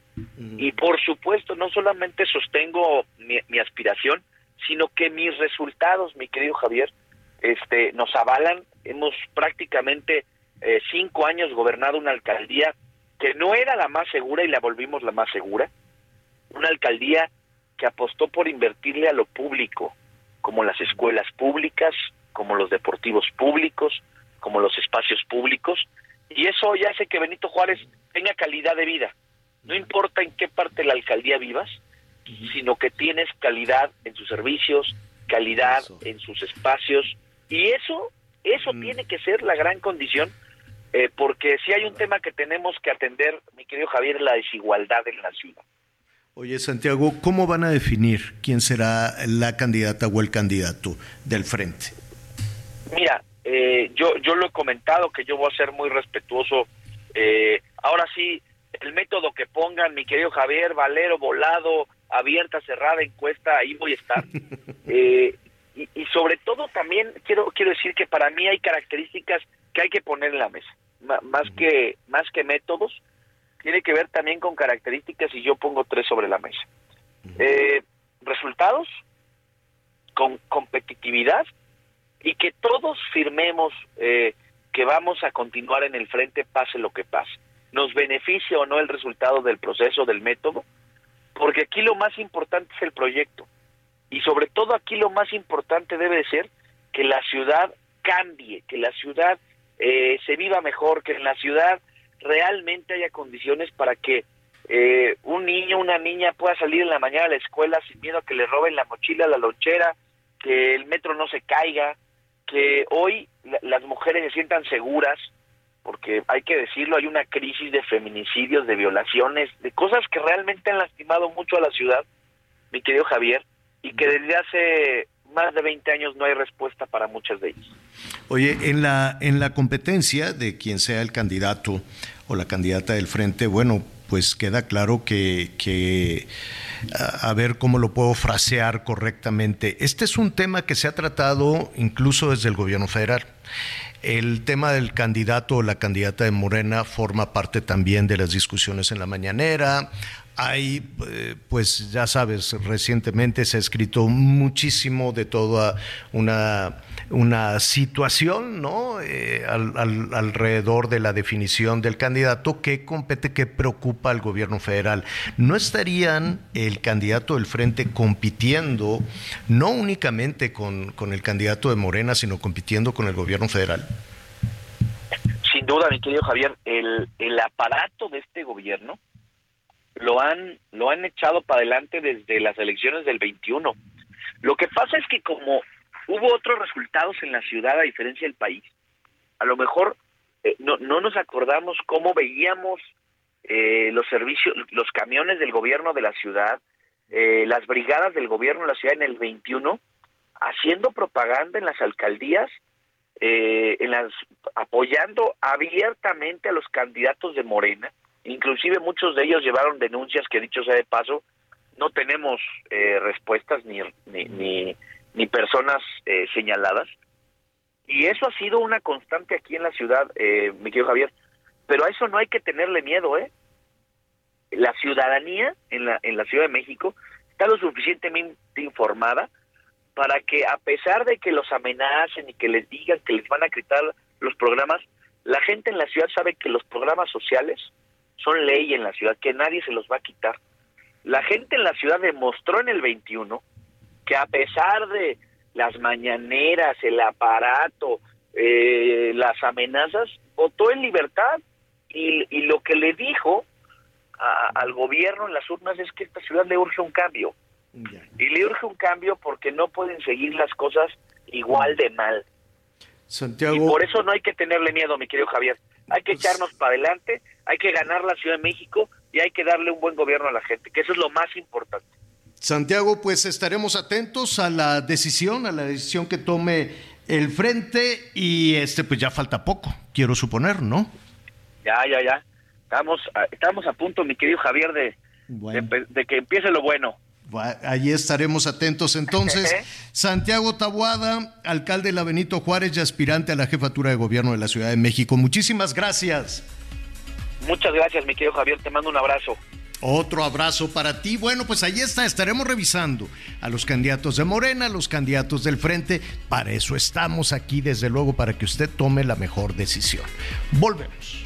y por supuesto no solamente sostengo mi, aspiración sino que mis resultados mi querido Javier este nos avalan. Hemos prácticamente eh, cinco años gobernado una alcaldía que no era la más segura y la volvimos la más segura una alcaldía que apostó por invertirle a lo público, como las escuelas públicas, como los deportivos públicos, como los espacios públicos, y eso ya hace que Benito Juárez tenga calidad de vida. No importa en qué parte de la alcaldía vivas, sino que tienes calidad en sus servicios, calidad en sus espacios, y eso, eso mm. tiene que ser la gran condición, eh, porque si hay un tema que tenemos que atender, mi querido Javier, es la desigualdad en la ciudad. Oye, Santiago, ¿cómo van a definir quién será la candidata o el candidato del frente? Mira, eh, yo, yo lo he comentado que yo voy a ser muy respetuoso. Eh, ahora sí, el método que pongan, mi querido Javier, Valero, volado, abierta, cerrada, encuesta, ahí voy a estar. Eh, y, y, sobre todo también quiero quiero decir que para mí hay características que hay que poner en la mesa, más que más que métodos tiene que ver también con características y yo pongo tres sobre la mesa. Eh, resultados, con competitividad y que todos firmemos eh, que vamos a continuar en el frente pase lo que pase. Nos beneficia o no el resultado del proceso, del método, porque aquí lo más importante es el proyecto. Y sobre todo aquí lo más importante debe ser que la ciudad cambie, que la ciudad eh, se viva mejor, que en la ciudad realmente haya condiciones para que eh, un niño, una niña pueda salir en la mañana a la escuela sin miedo a que le roben la mochila, la lonchera, que el metro no se caiga, que hoy las mujeres se sientan seguras, porque hay que decirlo, hay una crisis de feminicidios, de violaciones, de cosas que realmente han lastimado mucho a la ciudad, mi querido Javier, y que desde hace más de 20 años no hay respuesta para muchas de ellas. Oye, en la, en la competencia de quien sea el candidato o la candidata del frente, bueno, pues queda claro que, que a, ver cómo lo puedo frasear correctamente. Este es un tema que se ha tratado incluso desde el gobierno federal. El tema del candidato o la candidata de Morena forma parte también de las discusiones en la mañanera. Hay, eh, pues ya sabes, recientemente se ha escrito muchísimo de toda una, una situación, ¿no? Eh, alrededor de la definición del candidato que compete, que preocupa al gobierno federal. ¿No estarían el candidato del frente compitiendo, no únicamente con, con el candidato de Morena, sino compitiendo con el gobierno federal? Sin duda, mi querido Javier, el, el aparato de este gobierno lo han, lo han echado para adelante desde las elecciones del 21. Lo que pasa es que como hubo otros resultados en la ciudad a diferencia del país, a lo mejor eh, no, no nos acordamos cómo veíamos eh, los servicios, los camiones del gobierno de la ciudad, eh, las brigadas del gobierno de la ciudad en el 21 haciendo propaganda en las alcaldías, eh, en las apoyando abiertamente a los candidatos de Morena, inclusive muchos de ellos llevaron denuncias que dicho sea de paso no tenemos eh, respuestas ni, ni, ni, personas eh, señaladas y eso ha sido una constante aquí en la ciudad, eh, mi querido Javier, pero a eso no hay que tenerle miedo, ¿eh? La ciudadanía en la, en la Ciudad de México está lo suficientemente informada para que a pesar de que los amenacen y que les digan que les van a quitar los programas, la gente en la ciudad sabe que los programas sociales son ley en la ciudad, que nadie se los va a quitar. La gente en la ciudad demostró en el 21 que a pesar de las mañaneras, el aparato, eh, las amenazas, votó en libertad y, y lo que le dijo al gobierno en las urnas es que esta ciudad le urge un cambio. Y le urge un cambio porque no pueden seguir las cosas igual de mal. Santiago. Y por eso no hay que tenerle miedo, mi querido Javier. Hay que pues echarnos para adelante, hay que ganar la Ciudad de México y hay que darle un buen gobierno a la gente, que eso es lo más importante. Santiago, pues estaremos atentos a la decisión, a la decisión que tome el frente y este pues ya falta poco, quiero suponer, ¿no? Ya, ya, ya. Estamos a, estamos a punto, mi querido Javier, de, de, que empiece lo bueno. Allí estaremos atentos. Entonces, Santiago Tabuada, alcalde de la Benito Juárez y aspirante a la jefatura de gobierno de la Ciudad de México. Muchísimas gracias. Muchas gracias, mi querido Javier. Te mando un abrazo. Otro abrazo para ti. Bueno, pues ahí está, estaremos revisando a los candidatos de Morena, a los candidatos del Frente. Para eso estamos aquí, desde luego, para que usted tome la mejor decisión. Volvemos.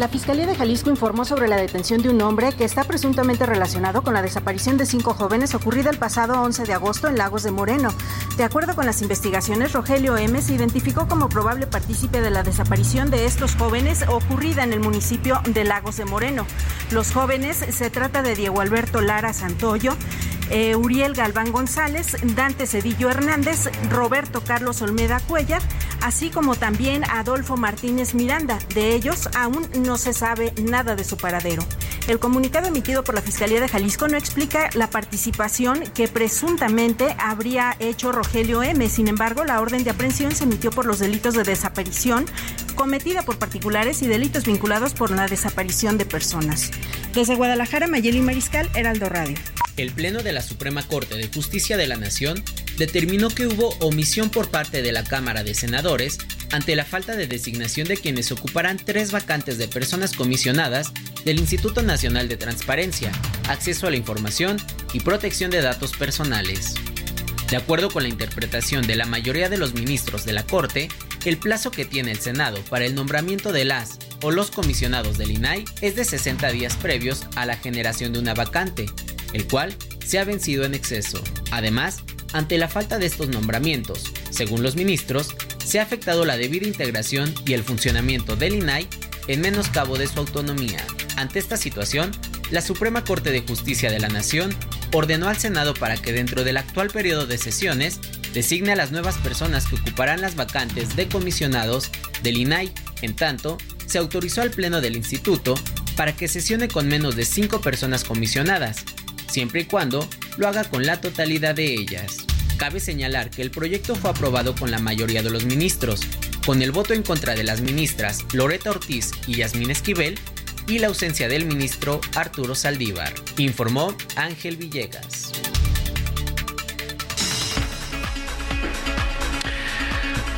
La Fiscalía de Jalisco informó sobre la detención de un hombre que está presuntamente relacionado con la desaparición de cinco jóvenes ocurrida el pasado 11 de agosto en Lagos de Moreno. De acuerdo con las investigaciones, Rogelio M. se identificó como probable partícipe de la desaparición de estos jóvenes ocurrida en el municipio de Lagos de Moreno. Los jóvenes se trata de Diego Alberto Lara Santoyo, eh, Uriel Galván González, Dante Cedillo Hernández, Roberto Carlos Olmeda Cuellar, así como también Adolfo Martínez Miranda. De ellos aún no se sabe nada de su paradero. El comunicado emitido por la Fiscalía de Jalisco no explica la participación que presuntamente habría hecho Rogelio M. Sin embargo, la orden de aprehensión se emitió por los delitos de desaparición cometida por particulares y delitos vinculados por la desaparición de personas. Desde Guadalajara, Mayeli Mariscal, Heraldo Radio el Pleno de la Suprema Corte de Justicia de la Nación determinó que hubo omisión por parte de la Cámara de Senadores ante la falta de designación de quienes ocuparán tres vacantes de personas comisionadas del Instituto Nacional de Transparencia, Acceso a la Información y Protección de Datos Personales. De acuerdo con la interpretación de la mayoría de los ministros de la Corte, el plazo que tiene el Senado para el nombramiento de las o los comisionados del INAI es de 60 días previos a la generación de una vacante, el cual se ha vencido en exceso. Además, ante la falta de estos nombramientos, según los ministros, se ha afectado la debida integración y el funcionamiento del INAI en menoscabo de su autonomía. Ante esta situación, la Suprema Corte de Justicia de la Nación ordenó al Senado para que dentro del actual periodo de sesiones designe a las nuevas personas que ocuparán las vacantes de comisionados del INAI. En tanto, se autorizó al Pleno del Instituto para que sesione con menos de cinco personas comisionadas, siempre y cuando lo haga con la totalidad de ellas. Cabe señalar que el proyecto fue aprobado con la mayoría de los ministros, con el voto en contra de las ministras Loreta Ortiz y Yasmín Esquivel y la ausencia del ministro Arturo Saldívar, informó Ángel Villegas.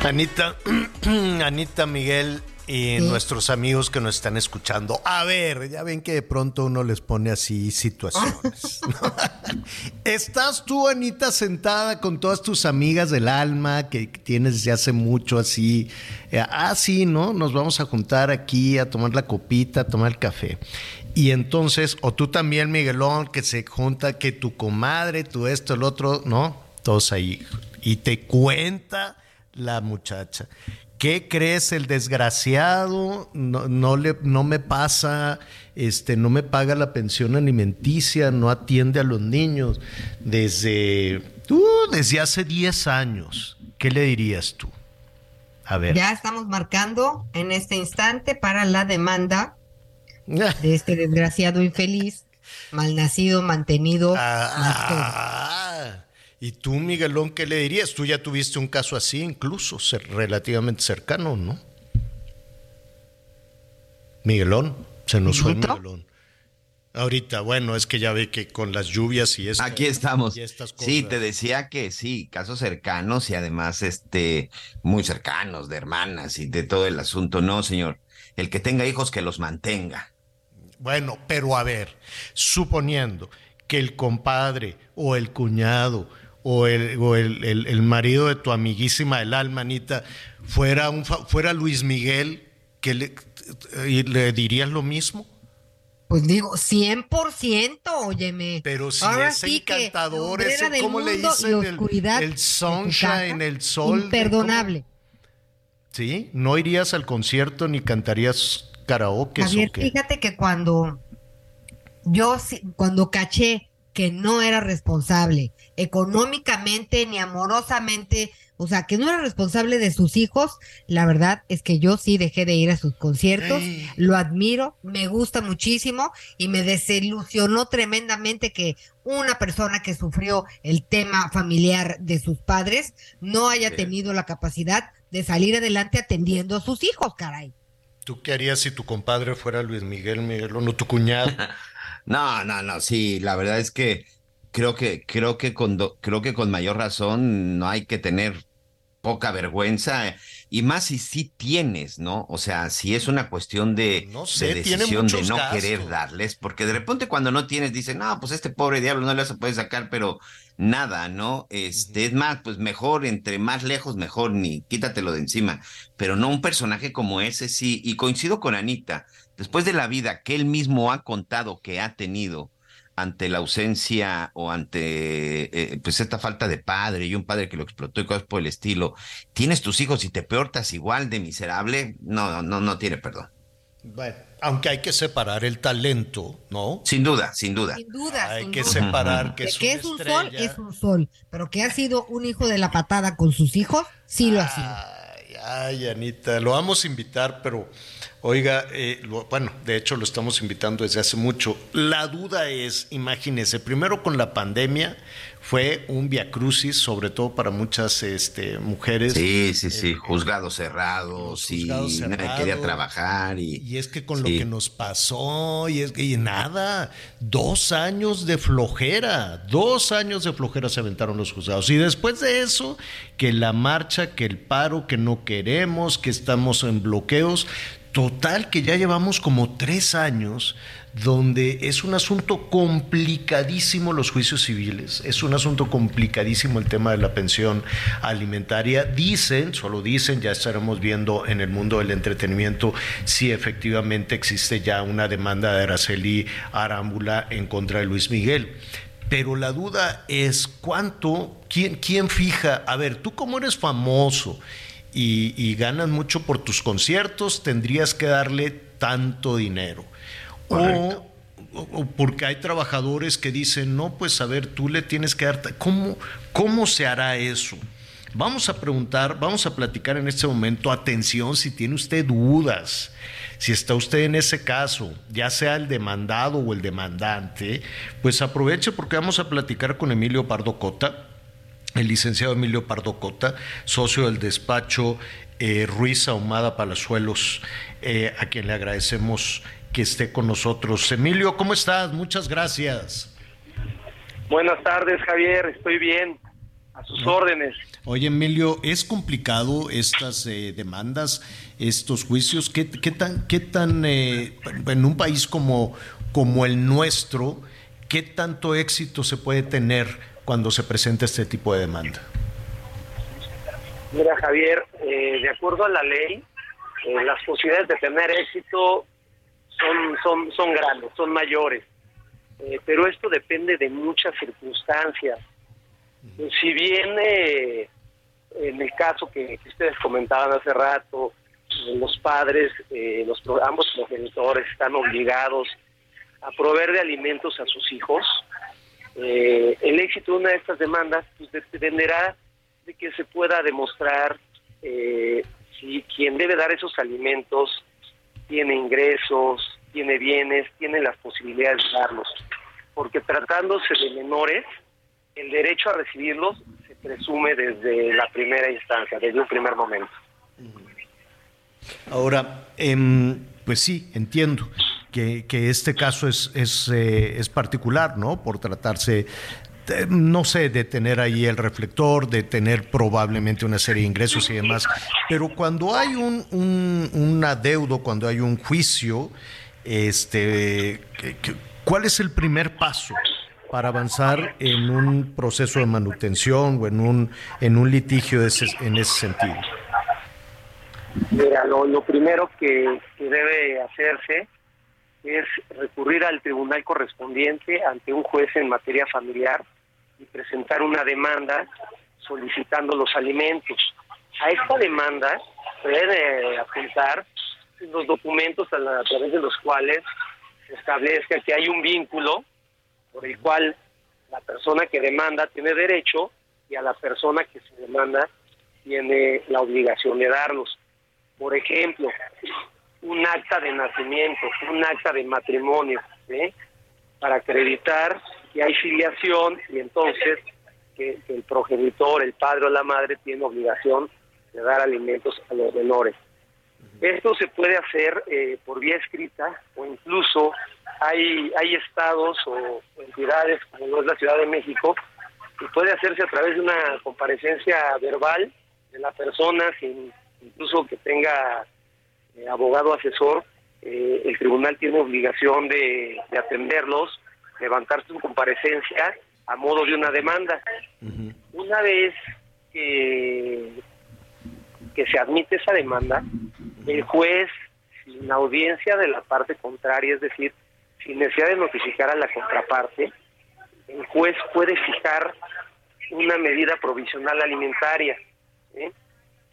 Anita, Anita Miguel, y nuestros amigos que nos están escuchando. A ver, ya ven que de pronto uno les pone así situaciones. ¿Estás tú, Anita, sentada con todas tus amigas del alma que tienes desde hace mucho así? Eh, ah, sí, ¿no? Nos vamos a juntar aquí a tomar la copita, a tomar el café. Y entonces, o tú también, Miguelón, que se junta que tu comadre, tú esto, el otro, ¿no? Todos ahí. Y te cuenta la muchacha ¿Qué crees el desgraciado? No, no, le, no me pasa, este, no me paga la pensión alimenticia, no atiende a los niños desde, uh, desde hace 10 años. ¿Qué le dirías tú? A ver. Ya estamos marcando en este instante para la demanda de este desgraciado infeliz, malnacido, mantenido. Ah, ¿Y tú, Miguelón, qué le dirías? Tú ya tuviste un caso así, incluso relativamente cercano, ¿no? Miguelón, se nos fue Miguelón. Ahorita, bueno, es que ya ve que con las lluvias y esto. Aquí estamos. sí, te decía que sí, casos cercanos y además este muy cercanos de hermanas y de todo el asunto. No, señor. El que tenga hijos que los mantenga. Bueno, pero a ver, suponiendo que el compadre o el cuñado o el, o el, el, marido de tu amiguísima el alma, Anita, fuera, un, fuera Luis Miguel, que le, le dirías lo mismo? Pues digo, 100%, óyeme. Pero si es encantador, ese, ¿cómo le dicen? El, el sunshine, el sol. Imperdonable. ¿Sí? ¿No irías al concierto ni cantarías karaoke? Javier, fíjate que cuando yo, cuando caché que no era responsable económicamente ni amorosamente, o sea, que no era responsable de sus hijos, la verdad es que yo sí dejé de ir a sus conciertos, lo admiro, me gusta muchísimo y me desilusionó tremendamente que una persona que sufrió el tema familiar de sus padres no haya tenido la capacidad de salir adelante atendiendo a sus hijos, caray. ¿Tú qué harías si tu compadre fuera Luis Miguel Miguel o no tu cuñado? no, no, no, sí, la verdad es que creo que creo que con creo que con mayor razón no hay que tener poca vergüenza y más si sí tienes, ¿no? O sea, si es una cuestión de, no decisión de no querer darles, porque de repente cuando no tienes dicen, "No, pues este pobre diablo no le se puede sacar", pero nada, ¿no? Este es más, pues mejor entre más lejos mejor ni quítatelo de encima, pero no un personaje como ese sí y coincido con Anita, después de la vida que él mismo ha contado que ha tenido ante la ausencia o ante eh, pues esta falta de padre y un padre que lo explotó y cosas por el estilo, tienes tus hijos y te peortas igual de miserable, no, no, no tiene perdón. Bueno, aunque hay que separar el talento, ¿no? Sin duda, sin duda. Sin duda. Hay que separar que, es, que es un sol, es un sol, pero que ha sido un hijo de la patada con sus hijos, sí lo ha sido. Ay, Anita, lo vamos a invitar, pero Oiga, eh, bueno, de hecho lo estamos invitando desde hace mucho. La duda es, imagínese, primero con la pandemia fue un viacrucis, sobre todo para muchas este, mujeres. Sí, sí, sí, eh, juzgados cerrados y nadie quería trabajar. Y, y es que con lo que nos pasó, y es que y nada, dos años de flojera, dos años de flojera se aventaron los juzgados. Y después de eso, que la marcha, que el paro, que no queremos, que estamos en bloqueos Total que ya llevamos como tres años donde es un asunto complicadísimo los juicios civiles, es un asunto complicadísimo el tema de la pensión alimentaria. Dicen, solo dicen, ya estaremos viendo en el mundo del entretenimiento si efectivamente existe ya una demanda de Araceli Arámbula en contra de Luis Miguel. Pero la duda es cuánto, quién, quién fija, a ver, tú como eres famoso y, ganas mucho por tus conciertos, tendrías que darle tanto dinero. O, porque hay trabajadores que dicen, no, pues a ver, tú le tienes que dar... ¿Cómo, ¿Cómo se hará eso? Vamos a preguntar, vamos a platicar en este momento, atención, si tiene usted dudas, si está usted en ese caso, ya sea el demandado o el demandante, pues aproveche porque vamos a platicar con Emilio Pardo Cota el licenciado Emilio Pardo Cota, socio del despacho eh, Ruiz Ahumada Palazuelos, eh, a quien le agradecemos que esté con nosotros. Emilio, ¿cómo estás? Muchas gracias. Buenas tardes, Javier, estoy bien, a sus órdenes. Oye, Emilio, ¿es complicado estas eh, demandas, estos juicios? ¿Qué, qué tan, qué tan en un país como, como el nuestro, qué tanto éxito se puede tener? Cuando se presenta este tipo de demanda? Mira, Javier, eh, de acuerdo a la ley, eh, las posibilidades de tener éxito son, son, son grandes, son mayores. Eh, pero esto depende de muchas circunstancias. Si bien en el caso que, ustedes comentaban hace rato, los padres, los ambos progenitores están obligados a proveer de alimentos a sus hijos, eh, el éxito de una de estas demandas pues, dependerá de que se pueda demostrar si quien debe dar esos alimentos tiene ingresos, tiene bienes, tiene las posibilidades de darlos. Porque tratándose de menores, el derecho a recibirlos se presume desde la primera instancia, desde un primer momento. Ahora, em, pues sí, entiendo que, este caso es, es, eh, es particular, ¿no? Por tratarse no sé, de tener ahí el reflector, de tener probablemente una serie de ingresos y demás. Pero cuando hay un, un, adeudo, cuando hay un juicio, este, ¿cuál es el primer paso? para avanzar en un proceso de manutención o en un, en un litigio en ese sentido? Mira, lo, primero que, debe hacerse es recurrir al tribunal correspondiente ante un juez en materia familiar y presentar una demanda solicitando los alimentos. A esta demanda puede apuntar los documentos a, a través de los cuales se establezca que hay un vínculo por el cual la persona que demanda tiene derecho y a la persona que se demanda tiene la obligación de darlos. Por ejemplo, un acta de nacimiento, un acta de matrimonio, para acreditar que hay filiación y entonces que, el progenitor, el padre o la madre tiene obligación de dar alimentos a los menores. Esto se puede hacer eh, por vía escrita o incluso hay, hay estados o entidades como es la Ciudad de México que puede hacerse a través de una comparecencia verbal de la persona sin incluso que tenga eh, abogado asesor eh, el tribunal tiene obligación de, atenderlos levantar su comparecencia a modo de una demanda una vez que que se admite esa demanda el juez sin audiencia de la parte contraria es decir sin necesidad de notificar a la contraparte, el juez puede fijar una medida provisional alimentaria.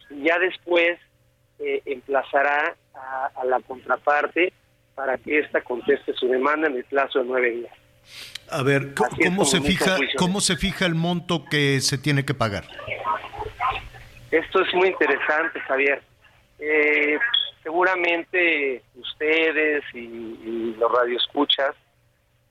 Y ya después eh, emplazará a, la contraparte para que ésta conteste su demanda en el plazo de nueve días. A ver, ¿cómo se fija cómo se fija el monto que se tiene que pagar? Esto es muy interesante, Javier. Eh, seguramente ustedes y, los radioescuchas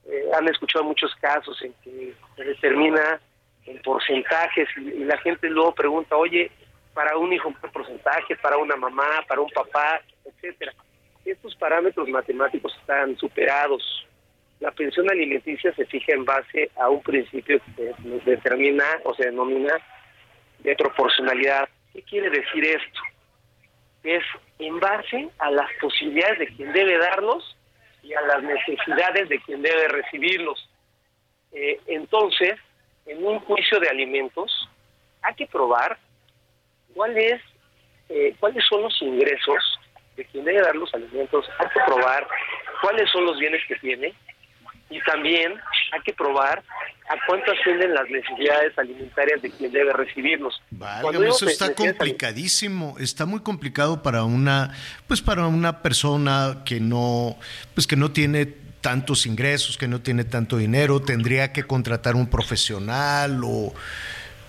eh, han escuchado muchos casos en que se determina en porcentajes y, la gente luego pregunta, oye, para un hijo un porcentaje, para una mamá, para un papá, etcétera. Estos parámetros matemáticos están superados. La pensión alimenticia se fija en base a un principio que nos determina o se denomina de proporcionalidad. ¿Qué quiere decir esto? Es en base a las posibilidades de quien debe darlos y a las necesidades de quien debe recibirlos. Eh, entonces, en un juicio de alimentos, hay que probar cuál es, eh, cuáles son los ingresos de quien debe dar los alimentos, hay que probar cuáles son los bienes que tiene y también hay que probar a cuánto ascienden las necesidades alimentarias de quien debe recibirlos. eso está complicadísimo, está muy complicado para una, pues para una persona que no, pues que no tiene tantos ingresos, que no tiene tanto dinero, tendría que contratar un profesional o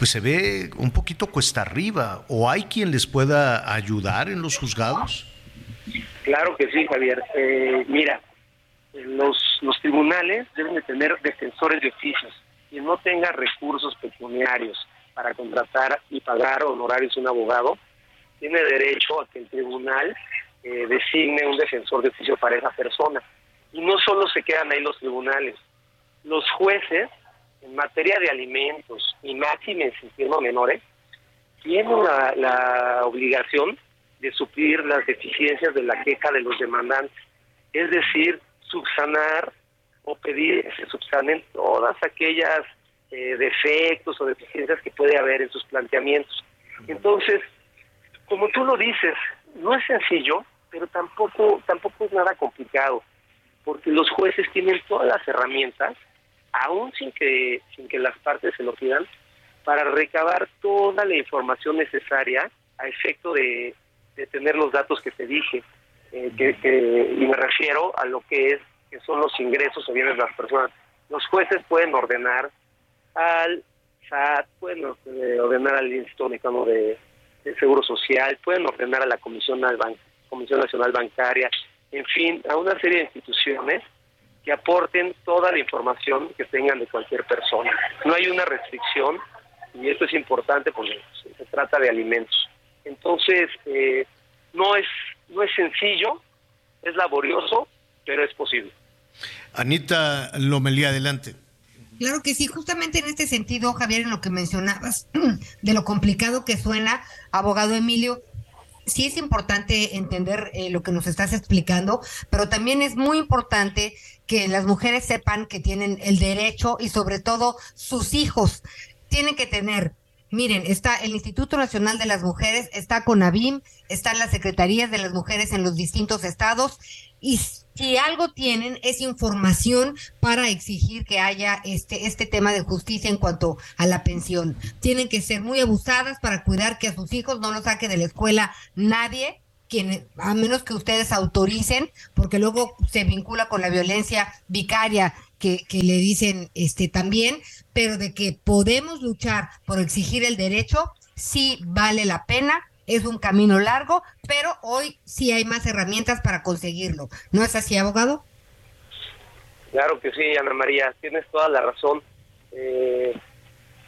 pues se ve un poquito cuesta arriba. ¿O hay quien les pueda ayudar en los juzgados? Claro que sí, Javier. Eh, mira, los, los tribunales deben de tener defensores de oficios quien no tenga recursos pecuniarios para contratar y pagar honorarios a un abogado, tiene derecho a que el tribunal eh, designe un defensor de oficio para esa persona. Y no solo se quedan ahí los tribunales, los jueces en materia de alimentos y máximas en menores tienen la, la obligación de suplir las deficiencias de la queja de los demandantes, es decir, subsanar o pedir que se subsanen todas aquellas eh, defectos o deficiencias que puede haber en sus planteamientos. Entonces, como tú lo dices, no es sencillo, pero tampoco tampoco es nada complicado, porque los jueces tienen todas las herramientas, aún sin que sin que las partes se lo pidan, para recabar toda la información necesaria a efecto de, tener los datos que te dije. Eh, y me refiero a lo que es que son los ingresos o bienes de las personas. Los jueces pueden ordenar al SAT, pueden ordenar al Instituto de, Seguro Social, pueden ordenar a la Comisión, Comisión Nacional Bancaria, en fin, a una serie de instituciones que aporten toda la información que tengan de cualquier persona. No hay una restricción y esto es importante porque se trata de alimentos. Entonces, eh, no es no es sencillo, es laborioso, pero es posible. Anita Lomelía, adelante. Claro que sí, justamente en este sentido, Javier, en lo que mencionabas, de lo complicado que suena, abogado Emilio, sí es importante entender eh, lo que nos estás explicando, pero también es muy importante que las mujeres sepan que tienen el derecho y sobre todo sus hijos. Tienen que tener Miren, está el Instituto Nacional de las Mujeres, está CONABIM, están las secretarías de las mujeres en los distintos estados y si algo tienen es información para exigir que haya este este tema de justicia en cuanto a la pensión. Tienen que ser muy abusadas para cuidar que a sus hijos no los saque de la escuela nadie a menos que ustedes autoricen, porque luego se vincula con la violencia vicaria que, le dicen este también, pero de que podemos luchar por exigir el derecho, sí vale la pena, es un camino largo, pero hoy sí hay más herramientas para conseguirlo. ¿No es así, abogado? Claro que sí, Ana María, tienes toda la razón. Eh,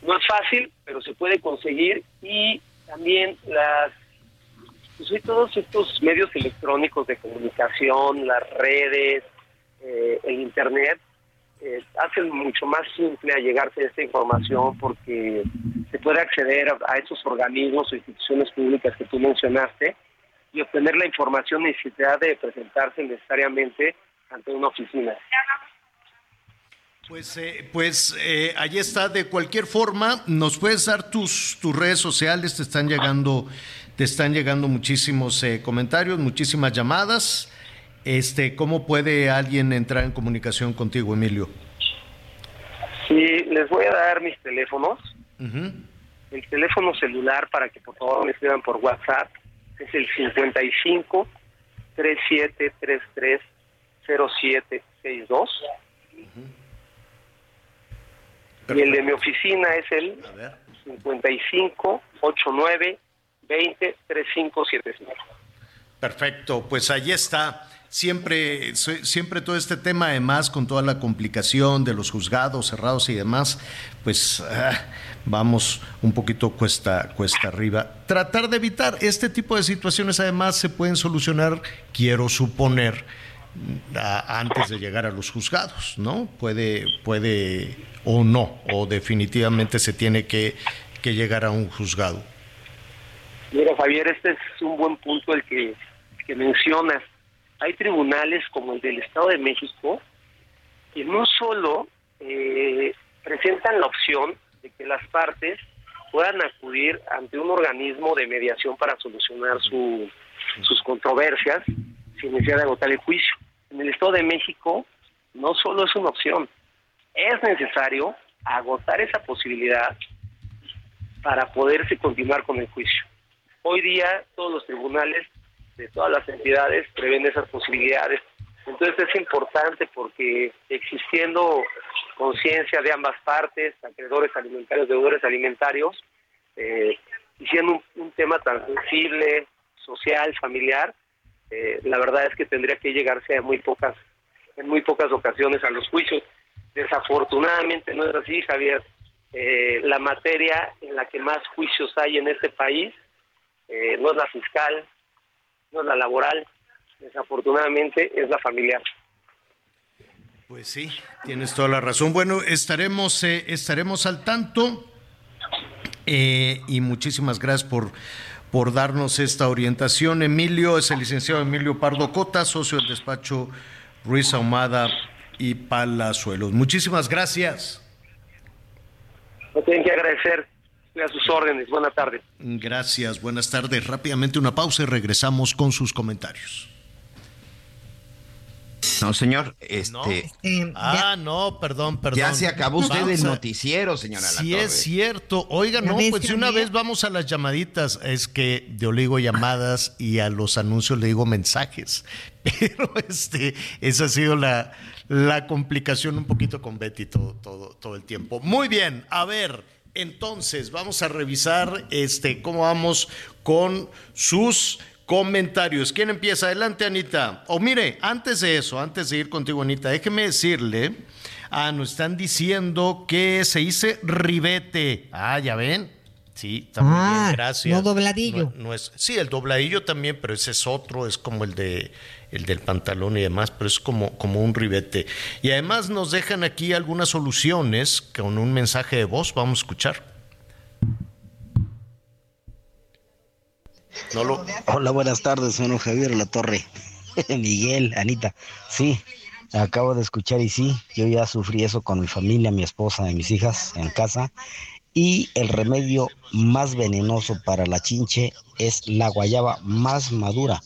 no es fácil, pero se puede conseguir y también las pues todos estos medios electrónicos de comunicación, las redes, eh, el Internet, eh, hacen mucho más simple a llegarse a esta información porque se puede acceder a, esos organismos o instituciones públicas que tú mencionaste y obtener la información sin necesidad de presentarse necesariamente ante una oficina. Pues, eh, pues eh, allí está. De cualquier forma, nos puedes dar tus, tus redes sociales. Te están llegando te están llegando muchísimos eh, comentarios, muchísimas llamadas. Este, ¿Cómo puede alguien entrar en comunicación contigo, Emilio? Sí, les voy a dar mis teléfonos. El teléfono celular para que por favor me escriban por WhatsApp es el 55 3733 0762. Y el de mi oficina es el 55 89 20 3575. Perfecto, pues ahí está. Siempre, siempre todo este tema, además, con toda la complicación de los juzgados cerrados y demás, pues ah, vamos un poquito cuesta, cuesta arriba. Tratar de evitar este tipo de situaciones, además, se pueden solucionar, quiero suponer, antes de llegar a los juzgados, ¿no? Puede, puede o no, o definitivamente se tiene que, que llegar a un juzgado. Mira, Javier, este es un buen punto el que, mencionas. Hay tribunales como el del Estado de México que no solo eh, presentan la opción de que las partes puedan acudir ante un organismo de mediación para solucionar sus controversias sin necesidad de agotar el juicio. En el Estado de México no solo es una opción, es necesario agotar esa posibilidad para poderse continuar con el juicio. Hoy día todos los tribunales de todas las entidades prevén esas posibilidades. Entonces es importante porque existiendo conciencia de ambas partes, acreedores alimentarios, deudores alimentarios, eh, y siendo un, tema tan sensible, social, familiar, eh, la verdad es que tendría que llegarse a muy pocas, en muy pocas ocasiones a los juicios. Desafortunadamente no es así, Javier. Eh, la materia en la que más juicios hay en este país eh, no es la fiscal, no es la laboral, desafortunadamente es la familiar. Pues sí, tienes toda la razón. Bueno, estaremos, eh, estaremos al tanto eh, y muchísimas gracias por, por darnos esta orientación. Emilio es el licenciado Emilio Pardo Cota, socio del despacho Ruiz Ahumada y Palazuelos. Muchísimas gracias. No tienen que agradecer a sus órdenes. Buenas tardes. Gracias, buenas tardes. Rápidamente una pausa y regresamos con sus comentarios. No, señor. Este, este ah, no, perdón, perdón. Ya se acabó usted el noticiero, señora. Sí, es cierto. Oiga, no, pues si una vez vamos a las llamaditas, es que yo le digo llamadas y a los anuncios le digo mensajes. Pero este, esa ha sido la, la complicación un poquito con Betty todo, todo, todo el tiempo. Muy bien, a ver, entonces vamos a revisar este, cómo vamos con sus comentarios. ¿Quién empieza? Adelante, Anita. O mire, antes de eso, antes de ir contigo, Anita, déjeme decirle, ah, nos están diciendo que se dice ribete. Ah, ya ven. Sí, también, ah, gracias. No dobladillo. No, es, sí, el dobladillo también, pero ese es otro, es como el de el del pantalón y demás, pero es como, como un ribete. Y además nos dejan aquí algunas soluciones con un mensaje de voz, vamos a escuchar. Hola, buenas tardes, señor Javier La Torre. Miguel, Anita. Sí, acabo de escuchar y sí, yo ya sufrí eso con mi familia, mi esposa y mis hijas en casa. Y el remedio más venenoso para la chinche es la guayaba más madura.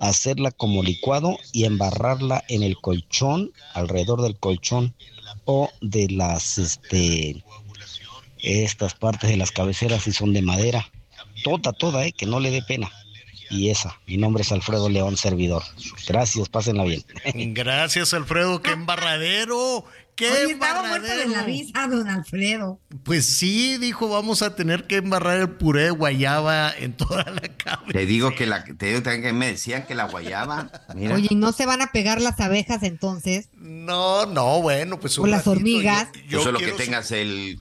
Hacerla como licuado y embarrarla en el colchón, alrededor del colchón o de las, este, estas partes de las cabeceras si son de madera toda, toda, eh, que no le dé pena. Y esa, mi nombre es Alfredo León, servidor. Gracias, pásenla bien. Gracias, Alfredo, qué embarradero. ¡Qué Oye, estaba muerto de la risa, don Alfredo. Pues sí, dijo, vamos a tener que embarrar el puré de guayaba en toda la cabeza. Te digo que la, te digo que me decían que la guayaba. Oye, ¿y no se van a pegar las abejas entonces? No, no, bueno, pues. O las hormigas. Yo, solo que tengas el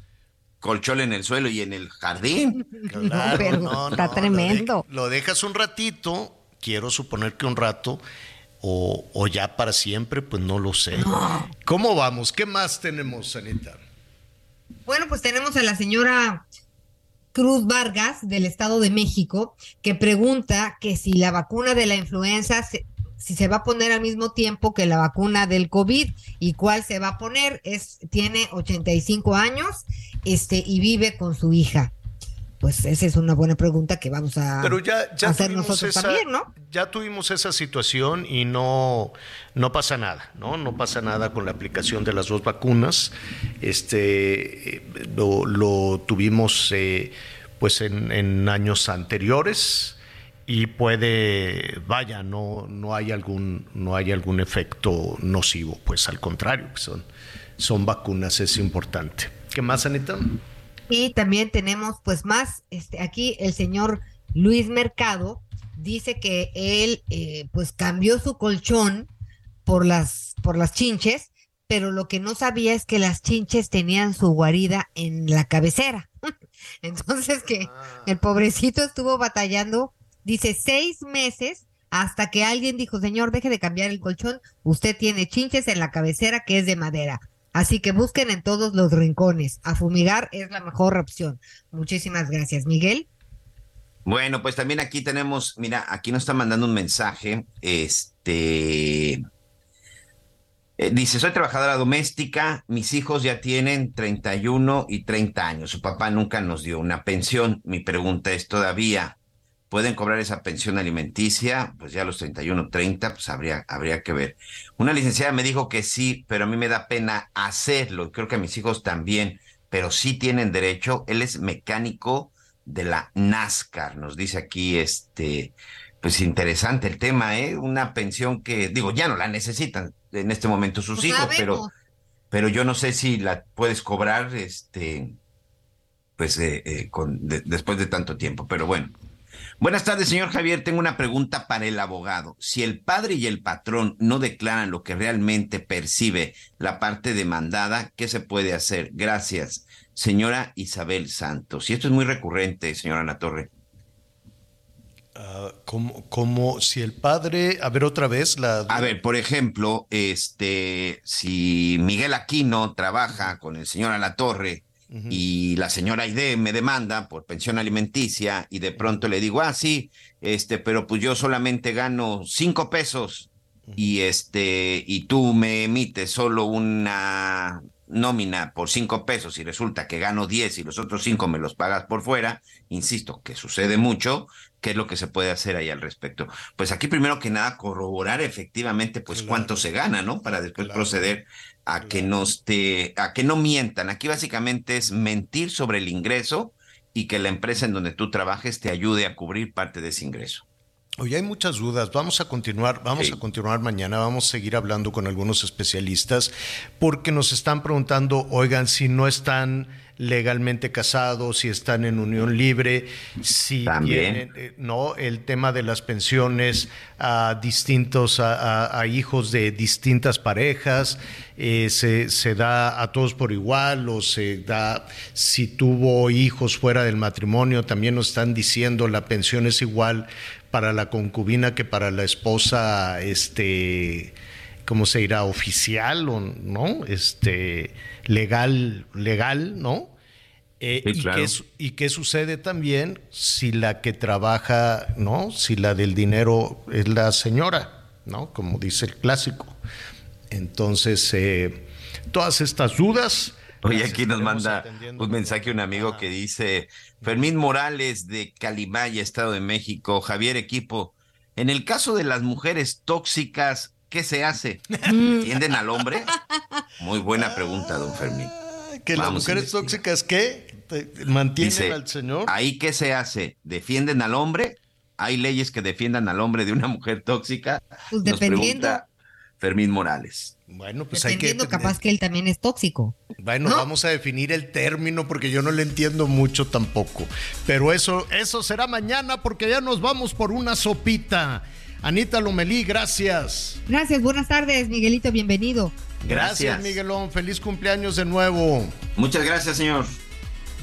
colchón en el suelo y en el jardín. Claro, está tremendo. Lo, dejas un ratito, quiero suponer que un rato, o, ya para siempre, pues no lo sé. ¿Cómo vamos? ¿Qué más tenemos, Sanita? Bueno, pues tenemos a la señora Cruz Vargas del Estado de México que pregunta que si la vacuna de la influenza se, si se va a poner al mismo tiempo que la vacuna del COVID y cuál se va a poner. Es, tiene 85 años este, y vive con su hija. Pues esa es una buena pregunta que vamos a hacer nosotros también, ¿no? Ya tuvimos esa situación y no, no pasa nada, ¿no? No pasa nada con la aplicación de las dos vacunas. Este, lo, tuvimos eh, pues en, en años anteriores y puede, vaya, no, no, hay algún, no hay algún efecto nocivo, pues al contrario, son, son vacunas, es importante. ¿Qué más, Anita? Y también tenemos pues más, este, aquí el señor Luis Mercado dice que él eh, pues cambió su colchón por las, por las chinches, pero lo que no sabía es que las chinches tenían su guarida en la cabecera. Entonces que ah. el pobrecito estuvo batallando Dice seis meses hasta que alguien dijo, señor, deje de cambiar el colchón, usted tiene chinches en la cabecera que es de madera. Así que busquen en todos los rincones. A fumigar es la mejor opción. Muchísimas gracias, Miguel. Bueno, pues también aquí tenemos, mira, aquí nos está mandando un mensaje, este, eh, dice, soy trabajadora doméstica, mis hijos ya tienen 31 y 30 años, su papá nunca nos dio una pensión, mi pregunta es todavía, pueden cobrar esa pensión alimenticia, pues ya a los 31, 30, pues habría, habría que ver. Una licenciada me dijo que sí, pero a mí me da pena hacerlo, creo que a mis hijos también, pero sí tienen derecho. Él es mecánico de la NASCAR, nos dice aquí este, pues interesante el tema, ¿eh? Una pensión que, digo, ya no la necesitan en este momento sus pues hijos, pero, pero yo no sé si la puedes cobrar, este, pues eh, eh, con, después de tanto tiempo, pero bueno. Buenas tardes, señor Javier. Tengo una pregunta para el abogado. Si el padre y el patrón no declaran lo que realmente percibe la parte demandada, ¿qué se puede hacer? Gracias, señora Isabel Santos. Y esto es muy recurrente, señora Ana Torre. Ah, como, si el padre, a ver otra vez la. A ver, por ejemplo, este, si Miguel Aquino trabaja con el señor Y la señora Aide me demanda por pensión alimenticia y de pronto le digo, ah, sí, este, pero pues yo solamente gano cinco pesos y este, y tú me emites solo una nómina por cinco pesos y resulta que gano diez y los otros cinco me los pagas por fuera, insisto, que sucede mucho, ¿qué es lo que se puede hacer ahí al respecto? Pues aquí primero que nada corroborar efectivamente pues cuánto se gana, ¿no? Para después proceder a que nos te, a que no mientan. Aquí básicamente es mentir sobre el ingreso y que la empresa en donde tú trabajes te ayude a cubrir parte de ese ingreso. Oye, hay muchas dudas. Vamos a continuar, vamos a continuar mañana, vamos a seguir hablando con algunos especialistas porque nos están preguntando, oigan, si no están legalmente casados, si están en unión libre, si tienen, eh, no, el tema de las pensiones a distintos, a, hijos de distintas parejas, eh, se, se, da a todos por igual o se da si tuvo hijos fuera del matrimonio, también nos están diciendo la pensión es igual para la concubina que para la esposa, este, ¿cómo se dirá? Oficial o no, este, legal, legal, ¿no? Eh, y, qué, y, qué, sucede también si la que trabaja, ¿no? Si la del dinero es la señora, ¿no? Como dice el clásico. Entonces, eh, todas estas dudas Oye, aquí nos manda un mensaje un amigo que dice, Fermín Morales de Calimaya, Estado de México, Javier Equipo, en el caso de las mujeres tóxicas, ¿qué se hace? ¿Entienden al hombre? Muy buena pregunta, don Fermín. ¿Que las mujeres tóxicas qué? ¿Mantienen al señor? ¿Ahí qué se hace? ¿Defienden al hombre? ¿Hay leyes que defiendan al hombre de una mujer tóxica? Pues dependiendo. Fermín Morales. Bueno, pues hay que. capaz que él también es tóxico. Bueno, vamos a definir el término porque yo no le entiendo mucho tampoco. Pero eso, eso será mañana porque ya nos vamos por una sopita. Anita Lomelí, gracias. Gracias, buenas tardes, Miguelito, bienvenido. Gracias. Miguelón. Feliz cumpleaños de nuevo. Muchas gracias, señor.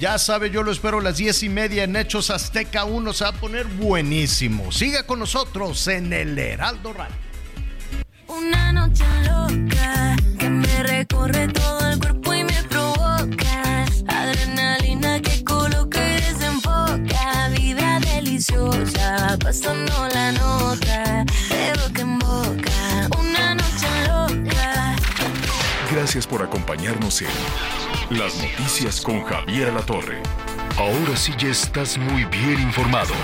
Ya sabe, yo lo espero a las diez y media en Hechos Azteca 1. Se va a poner buenísimo. Siga con nosotros en el Heraldo Radio. Una noche loca que me recorre todo el cuerpo y me provoca. Adrenalina que coloca y desenfoca. Vibra deliciosa, pasando la nota. De boca en boca. Una noche loca. Gracias por acompañarnos en Las Noticias con Javier La Torre. Ahora sí ya estás muy bien informado.